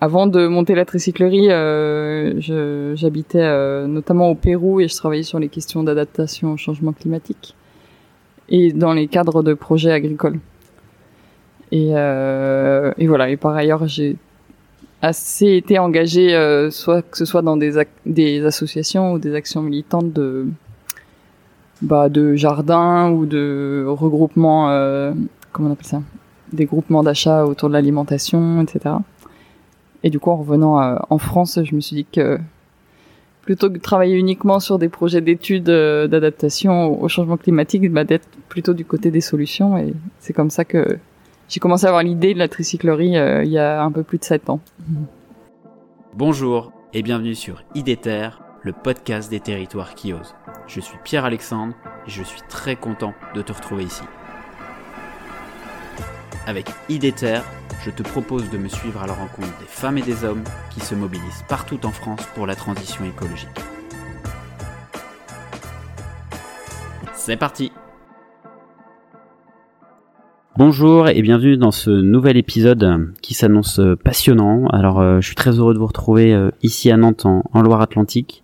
avant de monter la tricyclerie, j'habitais notamment au Pérou et je travaillais sur les questions d'adaptation au changement climatique et dans les cadres de projets agricoles. Et, et voilà. Et par ailleurs, j'ai assez été engagé, euh, soit que ce soit dans des, des associations ou des actions militantes de, bah, de jardins ou de regroupements, euh, comment on appelle ça, des groupements d'achat autour de l'alimentation, etc. Et du coup, en revenant euh, en France, je me suis dit que plutôt que de travailler uniquement sur des projets d'études d'adaptation au changement climatique, bah, d'être plutôt du côté des solutions. Et c'est comme ça que j'ai commencé à avoir l'idée de la tricyclerie euh, il y a un peu plus de 7 ans. Bonjour et bienvenue sur IDETER, le podcast des territoires qui osent. Je suis Pierre-Alexandre et je suis très content de te retrouver ici. Avec IDETER, je te propose de me suivre à la rencontre des femmes et des hommes qui se mobilisent partout en France pour la transition écologique. C'est parti Bonjour et bienvenue dans ce nouvel épisode qui s'annonce passionnant. Alors euh, je suis très heureux de vous retrouver euh, ici à Nantes en, Loire-Atlantique.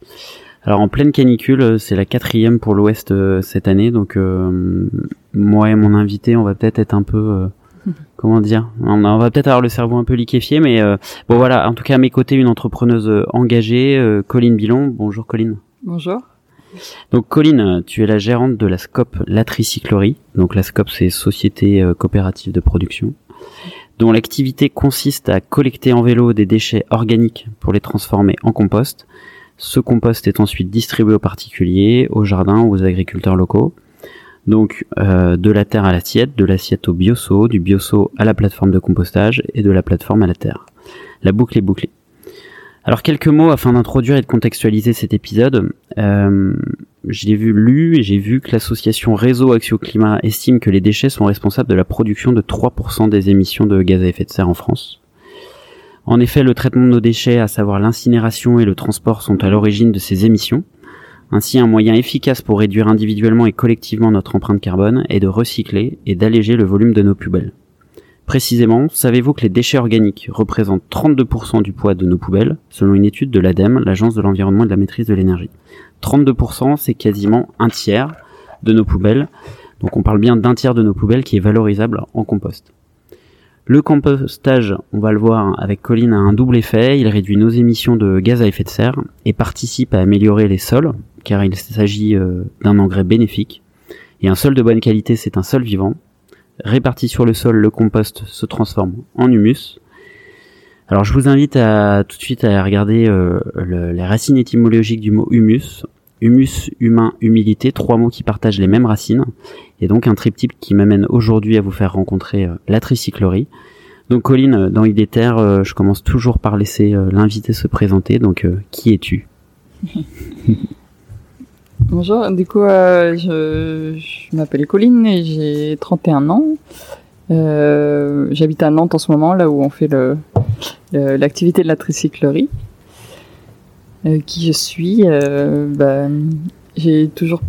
Alors en pleine canicule, euh, c'est la quatrième pour l'Ouest cette année, donc moi et mon invité, on va peut-être être un peu, comment dire, on, va peut-être avoir le cerveau un peu liquéfié, mais bon voilà. En tout cas à mes côtés, une entrepreneuse engagée, Colline Bilon. Bonjour Colline. Bonjour. Donc Colline, tu es la gérante de la SCOP La Tricyclerie. Donc la SCOP c'est Société euh, Coopérative de Production dont l'activité consiste à collecter en vélo des déchets organiques pour les transformer en compost. Ce compost est ensuite distribué aux particuliers, aux jardins ou aux agriculteurs locaux. Donc euh, de la terre à l'assiette, de l'assiette au bioso, du bioso à la plateforme de compostage et de la plateforme à la terre. La boucle est bouclée. Alors quelques mots afin d'introduire et de contextualiser cet épisode. Euh, j'ai vu lu et j'ai vu que l'association Réseau Action Climat estime que les déchets sont responsables de la production de 3% des émissions de gaz à effet de serre en France. En effet, le traitement de nos déchets, à savoir l'incinération et le transport, sont à l'origine de ces émissions. Ainsi, un moyen efficace pour réduire individuellement et collectivement notre empreinte carbone est de recycler et d'alléger le volume de nos poubelles. Précisément, savez-vous que les déchets organiques représentent 32% du poids de nos poubelles, selon une étude de l'ADEME, l'Agence de l'environnement et de la maîtrise de l'énergie 32%, c'est quasiment un tiers de nos poubelles. Donc on parle bien d'un tiers de nos poubelles qui est valorisable en compost. Le compostage, on va le voir avec Colline, a un double effet. Il réduit nos émissions de gaz à effet de serre et participe à améliorer les sols, car il s'agit euh, d'un engrais bénéfique. Et un sol de bonne qualité, c'est un sol vivant. Réparti sur le sol, le compost se transforme en humus. Alors je vous invite à tout de suite à regarder euh, les racines étymologiques du mot humus. Humus, humain, humilité, trois mots qui partagent les mêmes racines. Et donc un triptyque qui m'amène aujourd'hui à vous faire rencontrer euh, la tricyclerie. Donc Colline, dans Idéter, euh, je commence toujours par laisser l'invité se présenter. Donc qui es-tu? Bonjour, du coup, euh, je, m'appelle Colline et j'ai 31 ans. Euh, J'habite à Nantes en ce moment, là où on fait l'activité de la tricyclerie. Euh, qui je suis euh, bah, J'ai toujours,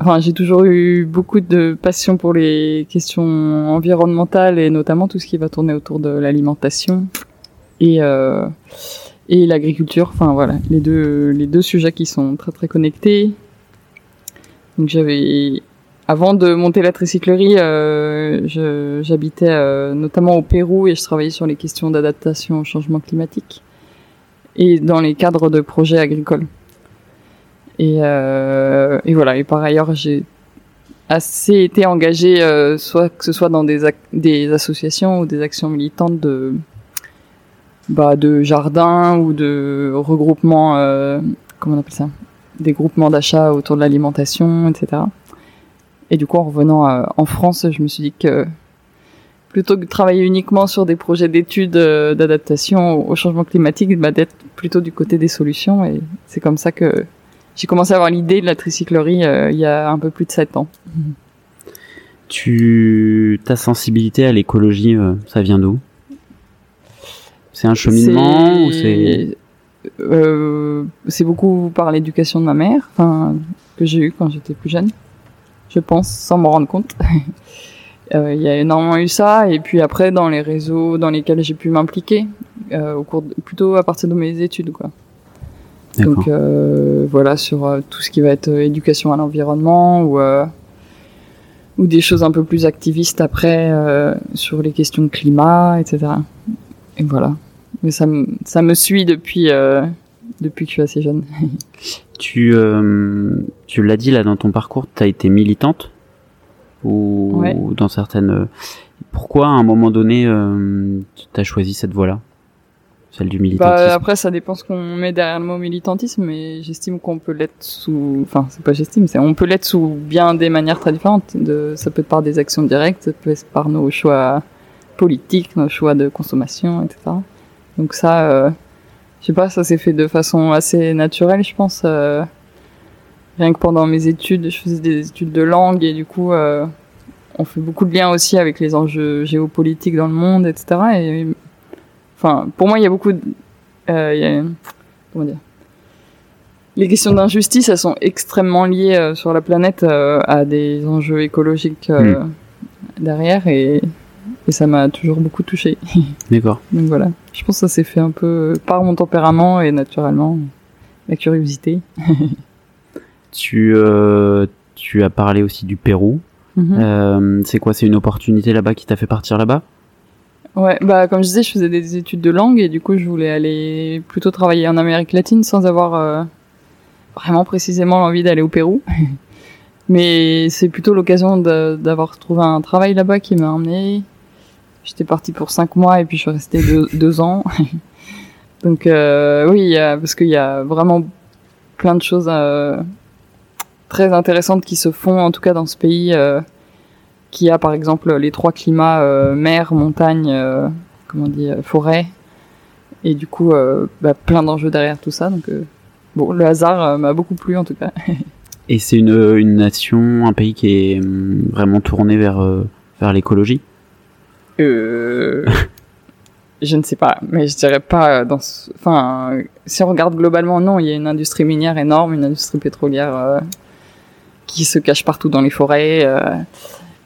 enfin, j'ai toujours eu beaucoup de passion pour les questions environnementales et notamment tout ce qui va tourner autour de l'alimentation et euh, et l'agriculture. Enfin voilà, les deux les deux sujets qui sont très très connectés donc j'avais, avant de monter la tricyclerie, j'habitais notamment au Pérou et je travaillais sur les questions d'adaptation au changement climatique et dans les cadres de projets agricoles. Et, euh, et voilà. Et par ailleurs, j'ai assez été engagé, euh, soit que ce soit dans des, des associations ou des actions militantes de bah, de jardins ou de regroupements, euh, comment on appelle ça, des groupements d'achat autour de l'alimentation, etc. Et du coup, en revenant euh, en France, je me suis dit que plutôt que de travailler uniquement sur des projets d'études euh, d'adaptation au changement climatique, bah, d'être plutôt du côté des solutions. Et c'est comme ça que j'ai commencé à avoir l'idée de la tricyclerie euh, il y a un peu plus de 7 ans. Tu, ta sensibilité à l'écologie, ça vient d'où? C'est un cheminement ou c'est euh, c'est beaucoup par l'éducation de ma mère, enfin que j'ai eu quand j'étais plus jeune, je pense, sans m'en rendre compte. Euh, Il y a énormément eu ça, et puis après dans les réseaux dans lesquels j'ai pu m'impliquer, euh, au cours de- plutôt à partir de mes études, quoi. Donc euh, voilà sur tout ce qui va être éducation à l'environnement ou ou des choses un peu plus activistes après euh, sur les questions de climat, etc. Et voilà. Mais ça me ça me suit depuis euh, depuis que je suis assez jeune. Tu, euh, tu l'as dit là dans ton parcours, tu as été militante ou Ouais. dans certaines. euh, Pourquoi à un moment donné euh, tu as choisi cette voie-là, celle du militantisme? Bah, après, ça dépend ce qu'on met derrière le mot militantisme, mais j'estime qu'on peut l'être sous, enfin, c'est pas j'estime, c'est on peut l'être sous bien des manières très différentes. De, ça peut être par des actions directes, ça peut être par nos choix politiques, nos choix de consommation, etc. Donc ça, euh, je sais pas, ça s'est fait de façon assez naturelle, je pense. euh, rien que pendant mes études, je faisais des études de langue et du coup, euh, on fait beaucoup de liens aussi avec les enjeux géopolitiques dans le monde, etc. Et Enfin, pour moi, il y a beaucoup de... euh, il y a- comment dire Les questions d'injustice, elles sont extrêmement liées euh, sur la planète euh, à des enjeux écologiques euh, derrière et, et ça m'a toujours beaucoup touché. D'accord. Donc voilà, je pense que ça s'est fait un peu par mon tempérament et naturellement, la curiosité. Tu, euh, tu as parlé aussi du Pérou. Mhm. Euh, c'est quoi? C'est une opportunité là-bas qui t'a fait partir là-bas? Ouais, bah comme je disais, je faisais des études de langue et du coup, je voulais aller plutôt travailler en Amérique latine sans avoir euh, vraiment précisément l'envie d'aller au Pérou. Mais c'est plutôt l'occasion d'avoir trouvé un travail là-bas qui m'a emmené. J'étais partie pour cinq mois et puis je suis restée deux, deux ans. Donc euh, oui, parce qu'il y a vraiment plein de choses euh, très intéressantes qui se font, en tout cas dans ce pays. euh, qui a par exemple les trois climats euh, mer, montagne, euh, comment on dit, forêt, et du coup bah, plein d'enjeux derrière tout ça. Donc bon, le hasard m'a beaucoup plu en tout cas. Et c'est une, une nation, un pays qui est hum, vraiment tourné vers, vers l'écologie? Euh, je ne sais pas, mais je dirais pas dans. ce- Enfin, si on regarde globalement, non, il y a une industrie minière énorme, une industrie pétrolière qui se cache partout dans les forêts. euh,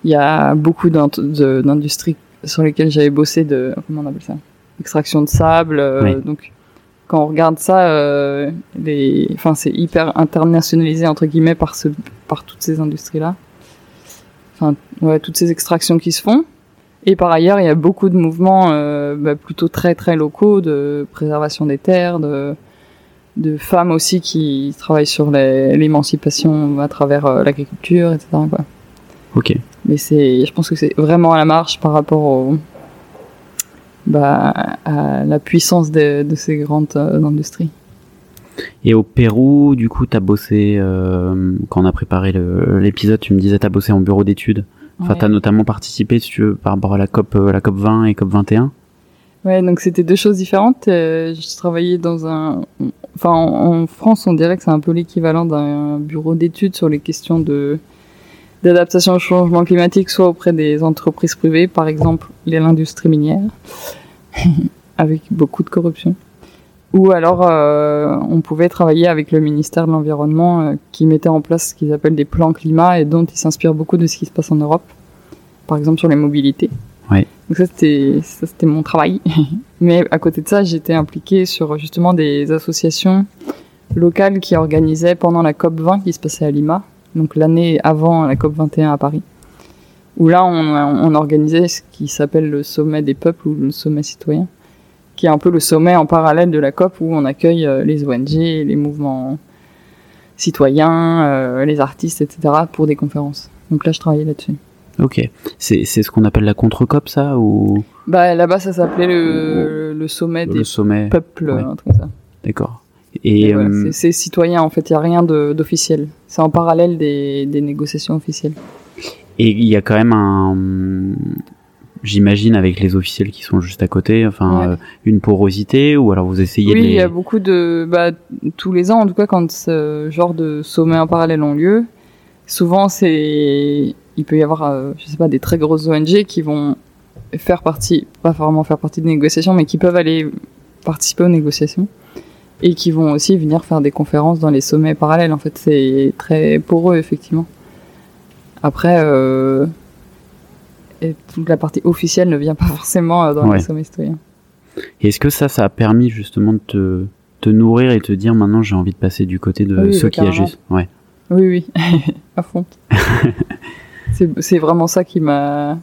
Il y a beaucoup d'industries sur lesquelles j'avais bossé de comment on appelle ça, extraction de sable. euh, Oui. Donc, quand on regarde ça, euh, les, enfin, c'est hyper internationalisé entre guillemets par ce, par toutes ces industries-là. Enfin, ouais, toutes ces extractions qui se font. Et par ailleurs, il y a beaucoup de mouvements euh, bah, plutôt très très locaux de préservation des terres, de, de femmes aussi qui travaillent sur l'émancipation à travers euh, l'agriculture, etc. Quoi. Ok. Mais c'est, je pense que c'est vraiment à la marge par rapport au, bah, à la puissance de, de ces grandes euh, industries. Et au Pérou, du coup, t'as bossé, euh, quand on a préparé l'épisode, tu me disais t'as bossé en bureau d'études. Enfin, Ouais. t'as notamment participé, si tu veux, par rapport à la COP, la COP 20 et COP 21. Ouais, donc c'était deux choses différentes. Euh, je travaillais dans un, enfin en, France, on dirait que c'est un peu l'équivalent d'un bureau d'études sur les questions de d'adaptation au changement climatique, soit auprès des entreprises privées, par exemple l'industrie minière, avec beaucoup de corruption, ou alors euh, on pouvait travailler avec le ministère de l'environnement euh, qui mettait en place ce qu'ils appellent des plans climat et dont ils s'inspirent beaucoup de ce qui se passe en Europe, par exemple sur les mobilités. Donc ça c'était mon travail. Mais à côté de ça, j'étais impliquée sur justement des associations locales qui organisaient pendant la COP 20 qui se passait à Lima, donc l'année avant la COP 21 à Paris. Où là on, on organisait ce qui s'appelle le sommet des peuples ou le sommet citoyen, qui est un peu le sommet en parallèle de la COP où on accueille euh, les ONG, les mouvements citoyens, euh, les artistes, etc. pour des conférences. Donc là je travaillais là-dessus. Ok. C'est ce qu'on appelle la contre-COP, ça, ou? Bah là-bas ça s'appelait le, le sommet des le sommet peuple, ouais. un truc comme ça. D'accord. Et, Et voilà, euh, c'est- citoyen en fait, il n'y a rien d'officiel. C'est en parallèle des, des négociations officielles. et il y a quand même un, j'imagine, avec les officiels qui sont juste à côté, enfin, Ouais. euh, une porosité, ou alors vous essayez Oui, il les... y a beaucoup de... Bah, tous les ans, en tout cas, quand ce genre de sommets en parallèle ont lieu, souvent c'est... Il peut y avoir, euh, je sais pas, des très grosses ONG qui vont faire partie, pas vraiment faire partie des négociations, mais qui peuvent aller participer aux négociations et qui vont aussi venir faire des conférences dans les sommets parallèles. En fait, c'est très poreux, effectivement. Après, euh, et toute la partie officielle ne vient pas forcément euh, dans Ouais. les sommets citoyens. Et est-ce que ça, ça a permis justement de te, te nourrir et te dire maintenant j'ai envie de passer du côté de Oui, ceux qui agissent? Ouais. Oui, oui, à fond. c'est vraiment ça qui m'a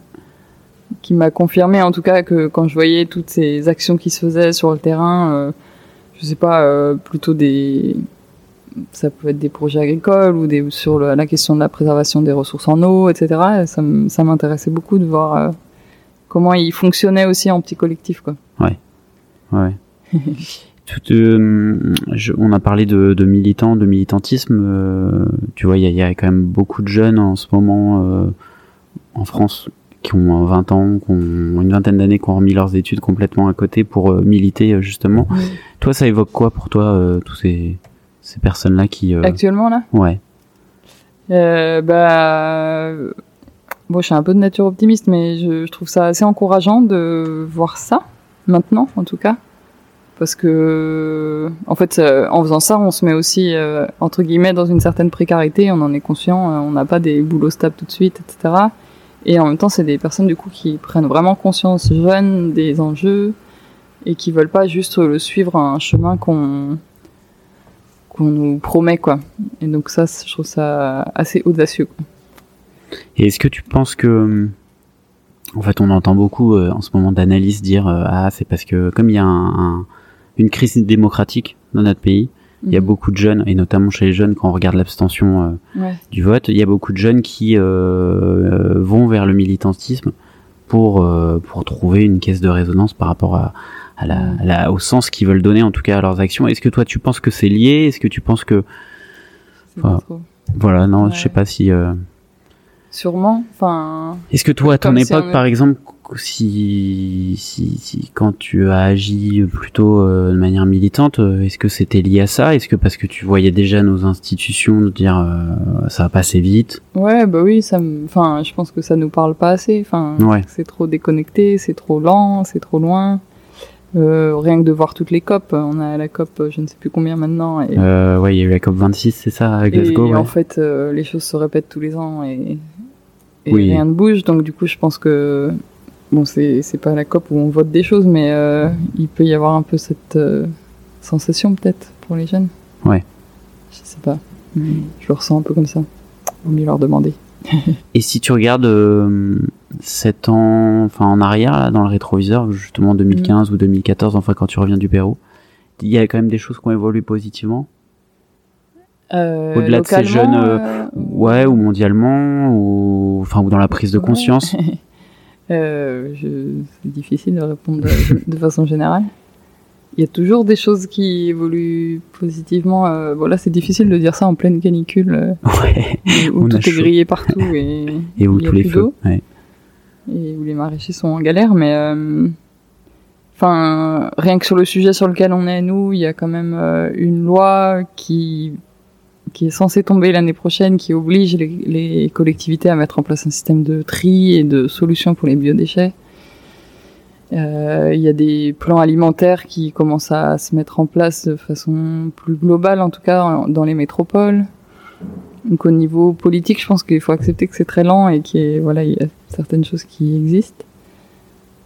qui m'a confirmé en tout cas que quand je voyais toutes ces actions qui se faisaient sur le terrain, euh, je sais pas, euh, plutôt des ça peut être des projets agricoles ou des sur le- la question de la préservation des ressources en eau, etc. Et Ça, m'intéressait beaucoup de voir euh, comment ils fonctionnaient aussi en petit collectif, quoi. Ouais. Tout, euh, je- on a parlé de, de militants, de militantisme. euh, tu vois, il y a, il y a quand même beaucoup de jeunes en ce moment euh, en France qui ont 20 ans, qui ont une vingtaine d'années, qui ont remis leurs études complètement à côté pour militer justement. Toi, ça évoque quoi pour toi, tous ces, ces personnes-là qui... Actuellement là? ouais. Bah, bon, je suis un peu de nature optimiste, mais je, je trouve ça assez encourageant de voir ça maintenant, en tout cas, parce que, en fait, euh, en faisant ça, on se met aussi euh, entre guillemets dans une certaine précarité. On en est conscient. euh, on n'a pas des boulots stables tout de suite, etc. Et en même temps, c'est des personnes du coup qui prennent vraiment conscience jeunes des enjeux et qui veulent pas juste le suivre un chemin qu'on qu'on nous promet quoi. Et donc ça, je trouve ça assez audacieux. Et est-ce que tu penses que, en fait, on entend beaucoup en ce moment d'analystes dire ah c'est parce que comme il y a un- une crise démocratique dans notre pays, il y a Mhm. beaucoup de jeunes et notamment chez les jeunes quand on regarde l'abstention euh, Ouais. du vote, il y a beaucoup de jeunes qui euh, euh, vont vers le militantisme pour euh, pour trouver une caisse de résonance par rapport à, à la, à la- au sens qu'ils veulent donner en tout cas à leurs actions. Est-ce que toi tu penses que c'est lié? Est-ce que tu penses que voilà non Ouais. je sais pas si euh, Sûrement. Enfin, Est-ce que toi, à ton époque, par exemple, si, si, si quand tu as agi plutôt euh, de manière militante, euh, est-ce que c'était lié à ça? Est-ce que parce que tu voyais déjà nos institutions nous dire euh, ça va passer vite? Ouais, bah oui, ça. Enfin, je pense que ça nous parle pas assez. Enfin, Ouais. c'est trop déconnecté, c'est trop lent, c'est trop loin. Euh, rien que de voir toutes les COP, on a la COP, euh, je ne sais plus combien maintenant, et, euh, Ouais, il y a eu la COP 26, c'est ça, à et Glasgow. ouais. en fait, euh, les choses se répètent tous les ans et, et Oui. rien ne bouge. Donc du coup, je pense que bon, c'est c'est pas la COP où on vote des choses, mais il peut y avoir un peu cette sensation peut-être pour les jeunes. Ouais. Je sais pas, mais je le ressens un peu comme ça. Vaut mieux leur demander. Et si tu regardes 7 ans, enfin en arrière, là, dans le rétroviseur, justement 2015 ou 2014, enfin quand tu reviens du Pérou, il y a quand même des choses qui ont évolué positivement Euh, Au-delà de ces jeunes, euh, euh, Ouais, ou mondialement, ou enfin ou dans la prise de Ouais. conscience. Euh, c'est difficile de répondre de, de façon générale. Il y a toujours des choses qui évoluent positivement. Voilà, c'est difficile de dire ça en pleine canicule Ouais. où tout est chaud. grillé partout et, Et où il y a tous les feux. Ouais. Et où les maraîchers sont en galère. Mais euh, enfin, rien que sur le sujet sur lequel on est nous, il y a quand même euh, une loi qui qui est censée tomber l'année prochaine, qui oblige les, collectivités à mettre en place un système de tri et de solutions pour les biodéchets. Euh, Il y a des plans alimentaires qui commencent à se mettre en place de façon plus globale, en tout cas dans les métropoles. Donc au niveau politique, je pense qu'il faut accepter que c'est très lent et qu'il y, a- voilà, il y a certaines choses qui existent.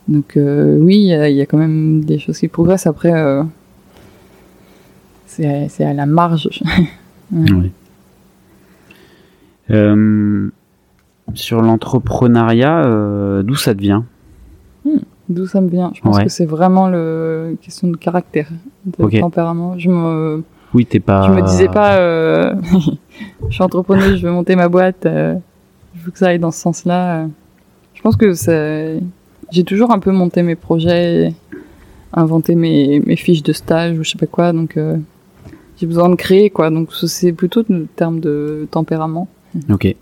Donc euh, oui, il y, a, il y a quand même des choses qui progressent. Après, euh, c'est à- la marge. Ouais. Euh, sur l'entrepreneuriat, d'où ça te vient? D'où ça me vient? Je pense Ouais. que c'est vraiment une question de caractère, de tempérament. Je me, Oui, t'es pas. je me disais pas, euh, je suis entrepreneuse, je veux monter ma boîte, euh, je veux que ça aille dans ce sens-là. Je pense que c'est, j'ai toujours un peu monté mes projets, inventé mes, mes fiches de stage ou je sais pas quoi, donc euh, j'ai besoin de créer quoi. Donc c'est plutôt le terme de tempérament. Ok.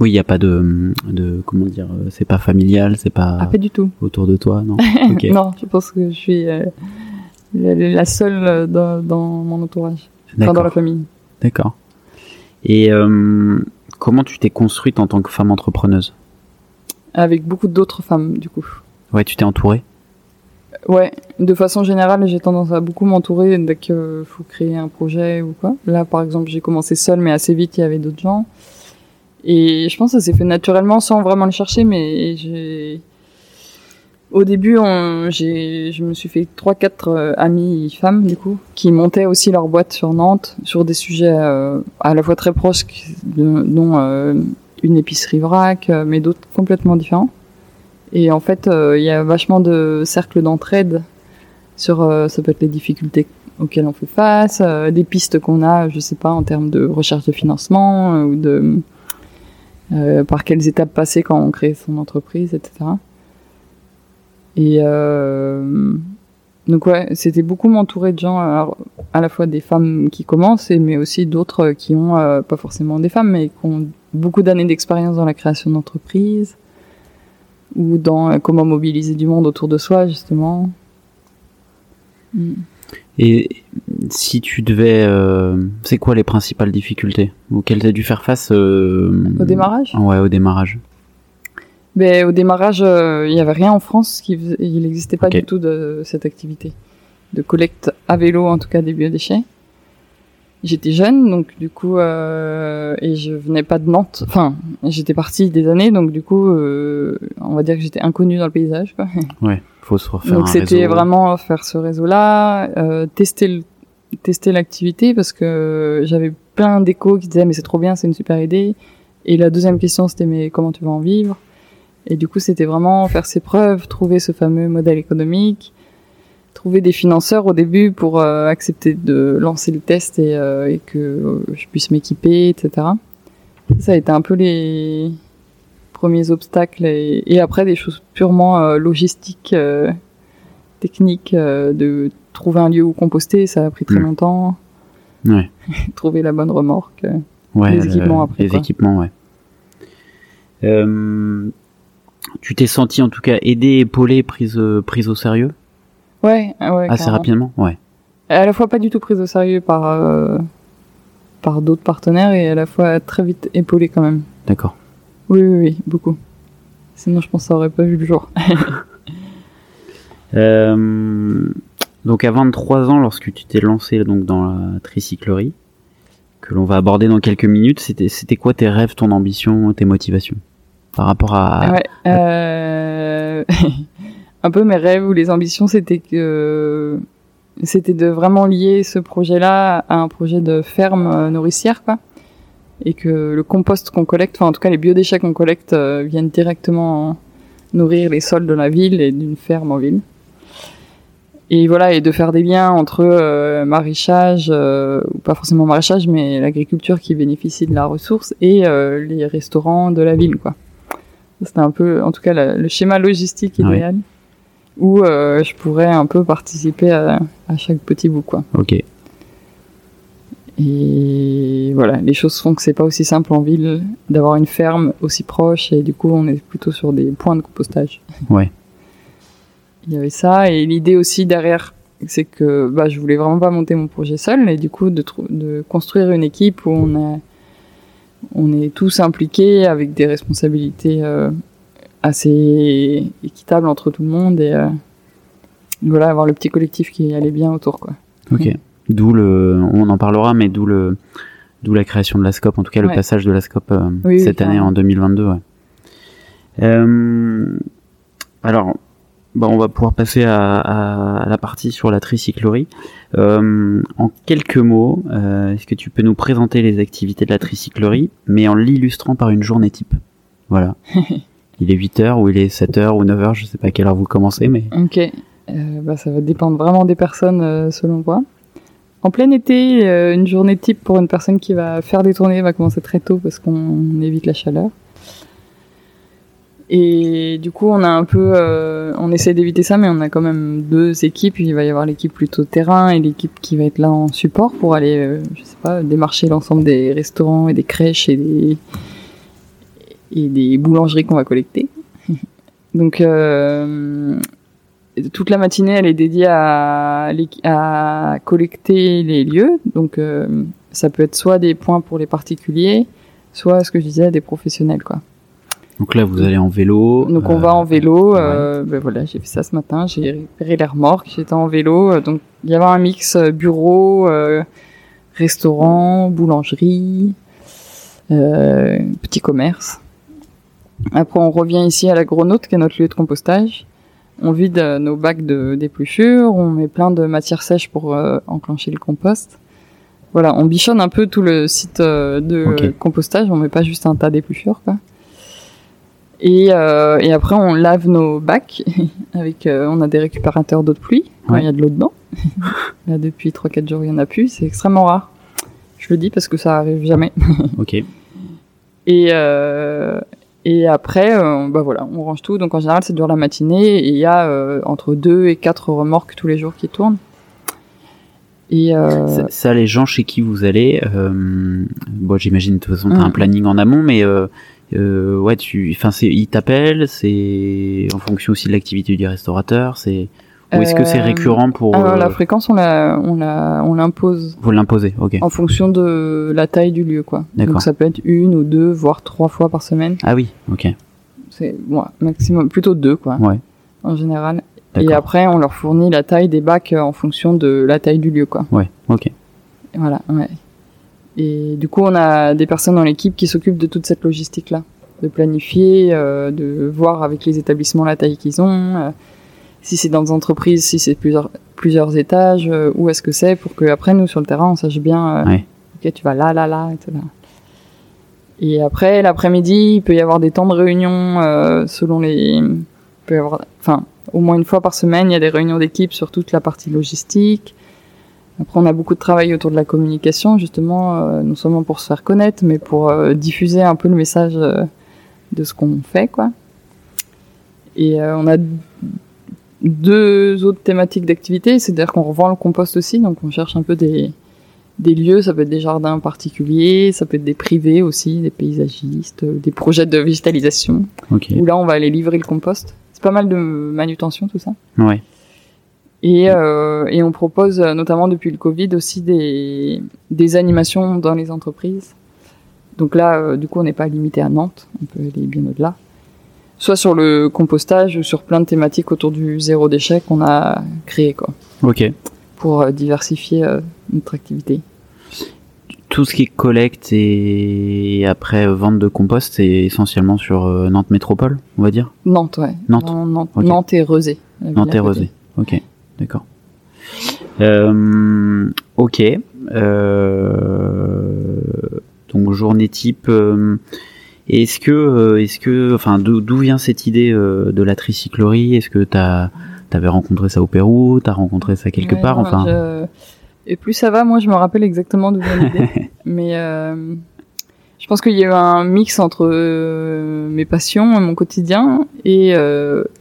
Oui, il y a pas de, de comment dire, euh, c'est pas familial, c'est pas Ah, pas du tout. autour de toi, non Ok. Non, je pense que je suis euh, la, la seule euh, dans, dans mon entourage, enfin dans la famille. D'accord. Et euh, comment tu t'es construite en tant que femme entrepreneuse? Avec beaucoup d'autres femmes, du coup. Ouais, tu t'es entourée? Ouais, de façon générale, j'ai tendance à beaucoup m'entourer dès qu'il faut créer un projet ou quoi. Là, par exemple, j'ai commencé seule, mais assez vite, il y avait d'autres gens. Et je pense que ça s'est fait naturellement sans vraiment le chercher, mais j'ai au début, on, je me suis fait trois, quatre euh, amis femmes du coup, qui montaient aussi leur boîte sur Nantes sur des sujets euh, à la fois très proches, dont euh, une épicerie vrac, mais d'autres complètement différents. Et en fait, il y a vachement de cercles d'entraide sur, ça peut être les difficultés auxquelles on fait face, des pistes qu'on a, je sais pas, en termes de recherche de financement ou de par quelles étapes passer quand on crée son entreprise, etc. Et euh, donc ouais, c'était beaucoup m'entourer de gens, à la fois des femmes qui commencent, mais aussi d'autres qui ont euh, pas forcément des femmes, mais qui ont beaucoup d'années d'expérience dans la création d'entreprises ou dans euh, comment mobiliser du monde autour de soi justement. Mm. Et si tu devais, c'est quoi les principales difficultés auxquelles tu as dû faire face au démarrage? Ouais, au démarrage. Ben, au démarrage, euh, il n'y avait rien en France, qui, il n'existait pas du tout de cette activité de collecte à vélo, en tout cas des biodéchets. J'étais jeune, donc du coup, euh, et je venais pas de Nantes. Enfin, j'étais partie des années, donc du coup, euh, on va dire que j'étais inconnue dans le paysage. Quoi. Ouais, faut se refaire. Donc c'était vraiment faire ce réseau-là, euh, tester le, tester l'activité parce que j'avais plein d'échos qui disaient mais c'est trop bien, c'est une super idée. Et la deuxième question c'était mais comment tu vas en vivre? Et du coup, c'était vraiment faire ses preuves, trouver ce fameux modèle économique, trouver des financeurs au début pour euh, accepter de lancer le test et, euh, et que je puisse m'équiper, etc. Ça a été un peu les premiers obstacles et, et après des choses purement euh, logistiques, techniques, de trouver un lieu où composter, ça a pris très mm. longtemps. Ouais. trouver la bonne remorque. Ouais, les équipements après. Les équipements, ouais. Euh, tu t'es senti en tout cas aidé, épaulé, prise, euh, prise au sérieux Ouais, ouais. Assez rapidement, ouais. À la fois pas du tout prise au sérieux par euh, par d'autres partenaires et à la fois très vite épaulé quand même. D'accord. Oui, oui, oui, beaucoup. Sinon, je pense que ça aurait pas vu le jour. euh, donc, à 23 ans, lorsque tu t'es lancé donc dans la tricyclerie, que l'on va aborder dans quelques minutes, c'était quoi tes rêves, ton ambition, tes motivations? Par rapport à. Euh... un peu mes rêves ou les ambitions, c'était que c'était de vraiment lier ce projet-là à un projet de ferme euh, nourricière, quoi, et que le compost qu'on collecte, enfin en tout cas les biodéchets qu'on collecte, euh, viennent directement nourrir les sols de la ville et d'une ferme en ville. Et voilà, et de faire des liens entre euh, maraîchage, euh, ou pas forcément maraîchage, mais l'agriculture qui bénéficie de la ressource et les restaurants de la ville, quoi. C'était un peu, en tout cas, le schéma logistique idéal. Où euh, je pourrais un peu participer à, chaque petit bout, quoi. Ok. Et voilà, les choses font que c'est pas aussi simple en ville d'avoir une ferme aussi proche et du coup on est plutôt sur des points de compostage. Ouais. Il y avait ça et l'idée aussi derrière, c'est que bah, je voulais vraiment pas monter mon projet seul et du coup de, de construire une équipe où on a on est tous impliqués avec des responsabilités euh, assez équitables entre tout le monde et euh, voilà avoir le petit collectif qui allait bien autour quoi. Ok. D'où le, on en parlera, mais d'où le, d'où la création de la SCOP, en tout cas le passage de la SCOP euh, cette année en 2022. alors, bah, on va pouvoir passer à, la partie sur la tricyclerie. Euh, en quelques mots, euh, est-ce que tu peux nous présenter les activités de la tricyclerie, mais en l'illustrant par une journée type? Voilà. il est 8h ou il est 7h ou 9h, je sais pas à quelle heure vous commencez, mais... Ok, euh, bah, ça va dépendre vraiment des personnes selon moi. En plein été, une journée type pour une personne qui va faire des tournées va commencer très tôt parce qu'on évite la chaleur. Et du coup, on a un peu, euh, on essaie d'éviter ça, mais on a quand même deux équipes. Il va y avoir l'équipe plutôt terrain et l'équipe qui va être là en support pour aller, euh, je sais pas, démarcher l'ensemble des restaurants et des crèches et des et des boulangeries qu'on va collecter. Donc euh, toute la matinée, elle est dédiée à, à collecter les lieux. Donc ça peut être soit des points pour les particuliers, soit ce que je disais, des professionnels, quoi. Donc là, vous allez en vélo. Donc on va en euh, vélo. Euh, ben voilà, j'ai fait ça ce matin. J'ai récupéré les remorques. J'étais en vélo. Euh, donc il y avait un mix bureau, restaurant, boulangerie, euh, petit commerce. Après, on revient ici à l'agronaute, qui est notre lieu de compostage. On vide euh, nos bacs de d'épluchures, on met plein de matières sèches pour euh, enclencher le compost. Voilà, on bichonne un peu tout le site euh, de compostage, on met pas juste un tas d'épluchures, quoi. Et, euh, et après, on lave nos bacs avec, euh, on a des récupérateurs d'eau de pluie quand il Ouais. y a de l'eau dedans. Là, depuis 3-4 jours, il y en a plus, c'est extrêmement rare. Je le dis parce que ça arrive jamais. Ok. Et, euh, et après, euh, bah voilà, on range tout. Donc en général, ça dure la matinée et il y a euh, entre deux et quatre remorques tous les jours qui tournent. Et euh, Ça, ça, les gens chez qui vous allez, euh, bon, j'imagine de toute façon t'as un Mm. planning en amont, mais euh, euh, ouais, tu, enfin, c'est, ils t'appellent, c'est en fonction aussi de l'activité du restaurateur, c'est, ou est-ce que c'est Euh, récurrent pour alors, euh, la fréquence, on la, on la, on l'impose vous l'imposer Ok. en fonction de la taille du lieu, quoi. D'accord. Donc ça peut être une ou deux, voire trois fois par semaine. Ah oui, ok. C'est ouais, maximum, plutôt deux, quoi, Ouais. en général. Et après, on leur fournit la taille des bacs euh, en fonction de la taille du lieu, quoi. Ouais. Ok. Voilà, ouais. Et du coup, on a des personnes dans l'équipe qui s'occupent de toute cette logistique-là, de planifier, euh, de voir avec les établissements la taille qu'ils ont, euh, si c'est dans des entreprises, si c'est plusieurs plusieurs étages, euh, où est-ce que c'est, pour que après nous sur le terrain, on sache bien, euh, Ouais. ok, tu vas là, là, là, et tout là. Et après, l'après-midi, il peut y avoir des temps de réunion euh, selon les, il peut y avoir, enfin, au moins une fois par semaine, il y a des réunions d'équipe sur toute la partie logistique. Après, on a beaucoup de travail autour de la communication, justement, euh, non seulement pour se faire connaître, mais pour euh, diffuser un peu le message euh, de ce qu'on fait, quoi. Et on a deux autres thématiques d'activité, c'est-à-dire qu'on revend le compost aussi, donc on cherche un peu des, des lieux, ça peut être des jardins particuliers, ça peut être des privés aussi, des paysagistes, des projets de végétalisation, où là on va aller livrer le compost. C'est pas mal de manutention tout ça. Ouais. Et, euh, et on propose euh, notamment depuis le Covid aussi des, des animations dans les entreprises. Donc là, euh, du coup, on n'est pas limité à Nantes, on peut aller bien au-delà. Soit sur le compostage ou sur plein de thématiques autour du zéro déchet qu'on a créé, quoi, Ok. pour euh, diversifier euh, notre activité. Tout ce qui est collecte et après euh, vente de compost, c'est essentiellement sur Nantes Métropole, on va dire? Nantes, ouais. Nantes. Nantes, Ok. Nantes et Rezé. Nantes et. Rosé. Ok, d'accord. Euh, ok. Euh, donc journée type. euh, est-ce que, est-ce que, enfin, d'où vient cette idée de la tricyclerie? Est-ce que t'as, t'avais rencontré ça au Pérou? T'as rencontré ça quelque Ouais, part? non, Enfin, je- Et plus ça va, moi je me rappelle exactement d'où vient l'idée. Mais je pense qu'il y a eu un mix entre mes passions, mon quotidien et,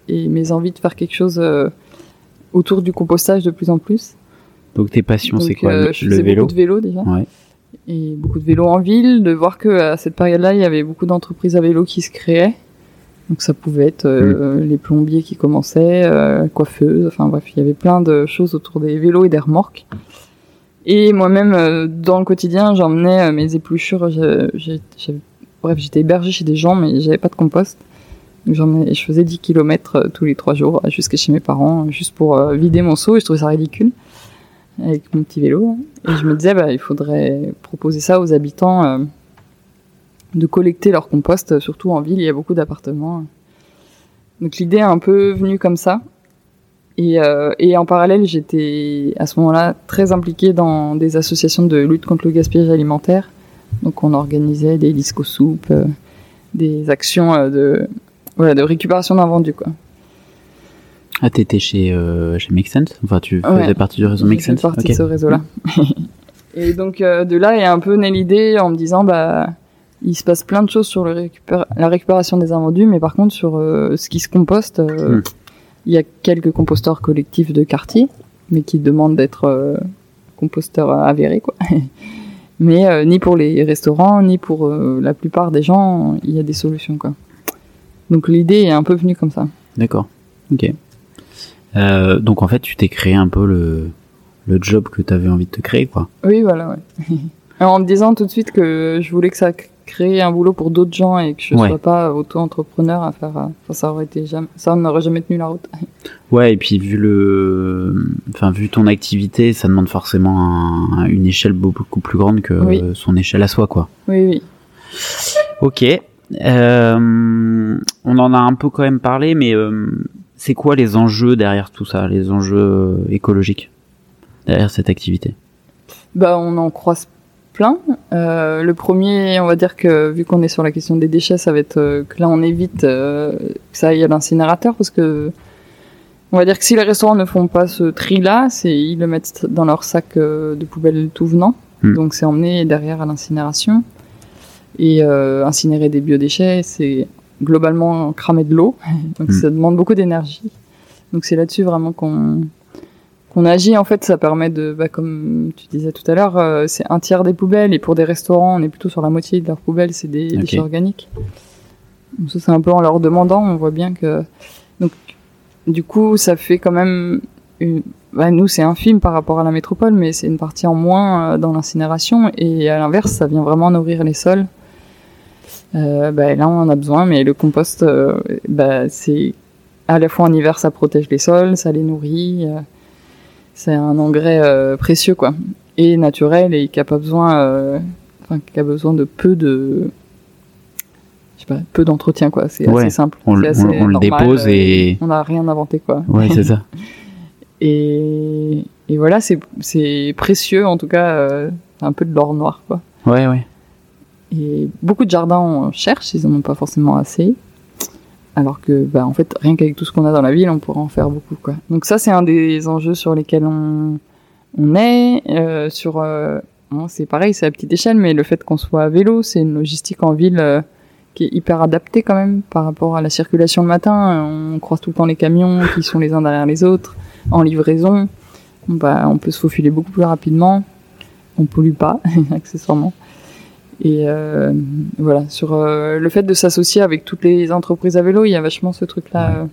et mes envies de faire quelque chose autour du compostage de plus en plus. donc tes passions, c'est quoi euh, le, je le faisais vélo beaucoup de vélo déjà. Ouais. Et beaucoup de vélo en ville, de voir que à cette période-là, il y avait beaucoup d'entreprises à vélo qui se créaient. Donc ça pouvait être euh, Mm. les plombiers qui commençaient, euh, coiffeuses, enfin bref, il y avait plein de choses autour des vélos et des remorques. Et moi-même, euh, dans le quotidien, j'emmenais euh, mes épluchures. bref, j'étais hébergée chez des gens, mais j'avais pas de compost. J'emmenais- et je faisais 10 km tous les trois jours euh, jusqu'à chez mes parents, juste pour euh, vider mon seau. Et je trouvais ça ridicule avec mon petit vélo. Et je me disais, bah, il faudrait proposer ça aux habitants euh, de collecter leur compost, euh, surtout en ville, il y a beaucoup d'appartements. Donc l'idée est un peu venue comme ça. Et, euh, et en parallèle, j'étais à ce moment-là très impliquée dans des associations de lutte contre le gaspillage alimentaire. Donc on organisait des disco soupes, euh, des actions euh, de, voilà, de récupération d'invendus. quoi. Ah, t'étais chez, euh, chez Make Sense? Enfin, tu faisais Ouais. partie du réseau Make Sense? partie de ce réseau-là. et donc euh, de là est un peu née l'idée en me disant bah il se passe plein de choses sur le la récupération des invendus, mais par contre sur euh, ce qui se composte, Hmm. il y a quelques composteurs collectifs de quartier, mais qui demandent d'être composteurs avérés quoi. mais ni pour les restaurants, ni pour la plupart des gens, il y a des solutions quoi. Donc l'idée est un peu venue comme ça. D'accord. Ok. Euh, donc en fait, tu t'es créé un peu le, le job que t'avais envie de te créer, quoi. Oui, voilà, ouais. Alors, en me disant tout de suite que je voulais que ça crée un boulot pour d'autres gens et que je Ouais. sois pas auto-entrepreneur à faire, euh, enfin, ça aurait été jamais, ça n'aurait jamais tenu la route. Ouais, et puis vu le, enfin vu ton activité, ça demande forcément un- une échelle beaucoup plus grande que Oui. son échelle à soi, quoi. Oui, oui. Ok. Euh, on en a un peu quand même parlé, mais euh, c'est quoi les enjeux derrière tout ça, les enjeux écologiques derrière cette activité? Bah, on en croise plein. Euh, le premier, on va dire que vu qu'on est sur la question des déchets, ça va être que là on évite que ça aille à l'incinérateur parce que on va dire que si les restaurants ne font pas ce tri-là, c'est ils le mettent dans leur sac de poubelle tout venant. Hmm. Donc c'est emmené derrière à l'incinération. Et euh, incinérer des biodéchets, c'est globalement cramer de l'eau. Donc Hmm. ça demande beaucoup d'énergie. Donc c'est là-dessus vraiment qu'on qu'on agit. En fait, ça permet de, bah, comme tu disais tout à l'heure, euh, c'est un tiers des poubelles. Et pour des restaurants, on est plutôt sur la moitié de leurs poubelles, c'est des Ok. déchets organiques. Donc ça c'est un peu en leur demandant. On voit bien que donc du coup ça fait quand même une... bah, nous c'est infime par rapport à la métropole, mais c'est une partie en moins euh, dans l'incinération. Et à l'inverse, ça vient vraiment nourrir les sols. Euh, bah, là, on en a besoin, mais le compost, euh, bah, c'est à la fois en hiver, ça protège les sols, ça les nourrit. euh, c'est un engrais précieux, quoi, et naturel et qui a pas besoin, enfin, qui a besoin de peu de, je sais pas, peu d'entretien, quoi. C'est Ouais, assez simple. on, le- assez on- on le normal, dépose et on n'a rien inventé, quoi. ouais, c'est ça. Et, et voilà, c'est précieux, en tout cas, euh, un peu de l'or noir, quoi. Ouais, ouais. Et beaucoup de jardins en cherchent, ils en ont pas forcément assez. Alors que, bah, en fait, rien qu'avec tout ce qu'on a dans la ville, on pourrait en faire beaucoup, quoi. Donc ça, c'est un des enjeux sur lesquels on, est. Euh, sur, euh, bon, c'est pareil, c'est à petite échelle, mais le fait qu'on soit à vélo, c'est une logistique en ville euh, qui est hyper adaptée quand même par rapport à la circulation le matin. On croise tout le temps les camions qui sont les uns derrière les autres en livraison. Bah, on peut se faufiler beaucoup plus rapidement. On pollue pas, accessoirement. Et euh, voilà, sur euh, le fait de s'associer avec toutes les entreprises à vélo, il y a vachement ce truc-là euh,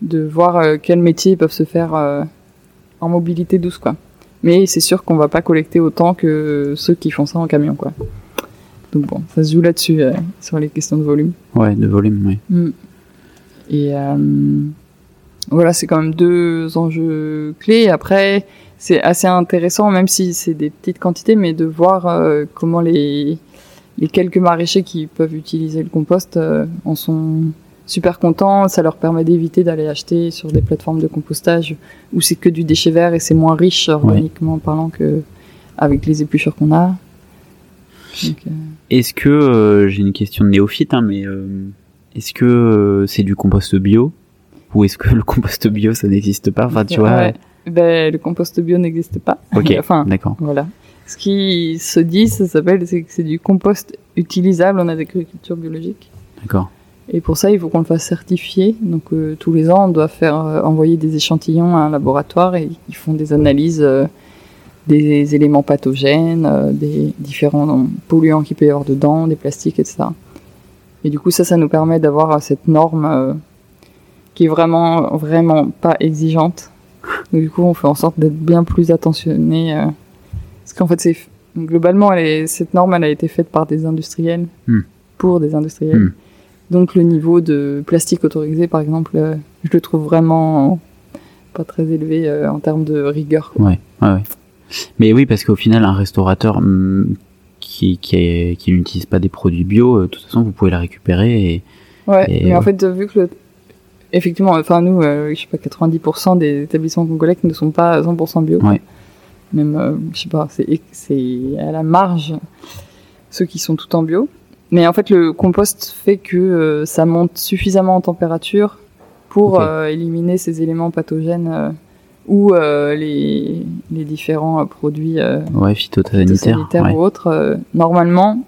de voir quels métiers peuvent se faire en mobilité douce, quoi. Mais c'est sûr qu'on va pas collecter autant que ceux qui font ça en camion, quoi. Donc bon, ça se joue là-dessus, sur les questions de volume. Ouais, de volume, ouais. Mm. Et voilà, c'est quand même deux enjeux clés. Après, c'est assez intéressant, même si c'est des petites quantités, mais de voir euh, comment les, les quelques maraîchers qui peuvent utiliser le compost euh, en sont super contents. Ça leur permet d'éviter d'aller acheter sur des plateformes de compostage où c'est que du déchet vert et c'est moins riche organiquement parlant que avec les épluchures qu'on a. Euh, Est-ce que j'ai une question de néophyte, hein, mais est-ce que c'est du compost bio? Ou est-ce que le compost bio ça n'existe pas Enfin, tu vois. Ouais. Ben, le compost bio n'existe pas. Ok. enfin, D'accord. voilà. Ce qui se dit, ça s'appelle, c'est que c'est du compost utilisable en agriculture biologique. D'accord. Et pour ça, il faut qu'on le fasse certifier. Donc, euh, tous les ans, on doit faire euh, envoyer des échantillons à un laboratoire et ils font des analyses euh, des éléments pathogènes, des différents polluants qu'il peut y avoir dedans, des plastiques, etc. Et du coup, ça, ça nous permet d'avoir cette norme qui est vraiment, vraiment pas exigeante. Donc, du coup, on fait en sorte d'être bien plus attentionné. euh, parce qu'en fait, c'est globalement, elle est- cette norme, elle a été faite par des industriels Hmm. pour des industriels. Hmm. Donc, le niveau de plastique autorisé, par exemple, euh, je le trouve vraiment pas très élevé euh, en termes de rigueur. quoi. Ouais, ouais, ouais. Mais oui, parce qu'au final, un restaurateur hum, qui, qui, n'utilise pas des produits bio, de toute façon, vous pouvez la récupérer et Ouais, Et mais en fait, vu que le... effectivement, enfin nous, euh, je sais pas, 90% des établissements qu'on collecte ne sont pas 100% bio. Ouais. Même, euh, je sais pas, c'est à la marge ceux qui sont tout en bio. Mais en fait, le compost fait que euh, ça monte suffisamment en température pour euh, éliminer ces éléments pathogènes euh, ou les, les différents produits ouais, phytosanitaire. sanitaires Ouais. ou autres, normalement,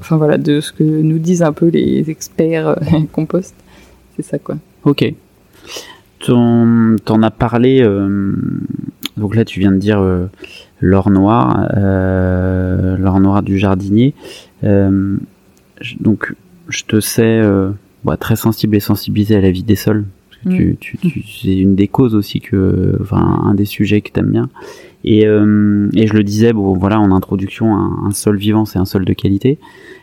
enfin voilà, de ce que nous disent un peu les experts compost, c'est ça quoi. Ok. T'en t'en as parlé. euh, donc là, tu viens de dire euh, l'or noir, euh, l'or noir du jardinier. Euh, je- donc, je te sais euh, bah, très sensible et sensibilisé à la vie des sols. Parce que tu, tu, tu- c'est une des causes aussi que, enfin, un des sujets que t'aimes bien. Et, euh, et je le disais, bon, voilà, en introduction, un, un sol vivant, c'est un sol de qualité.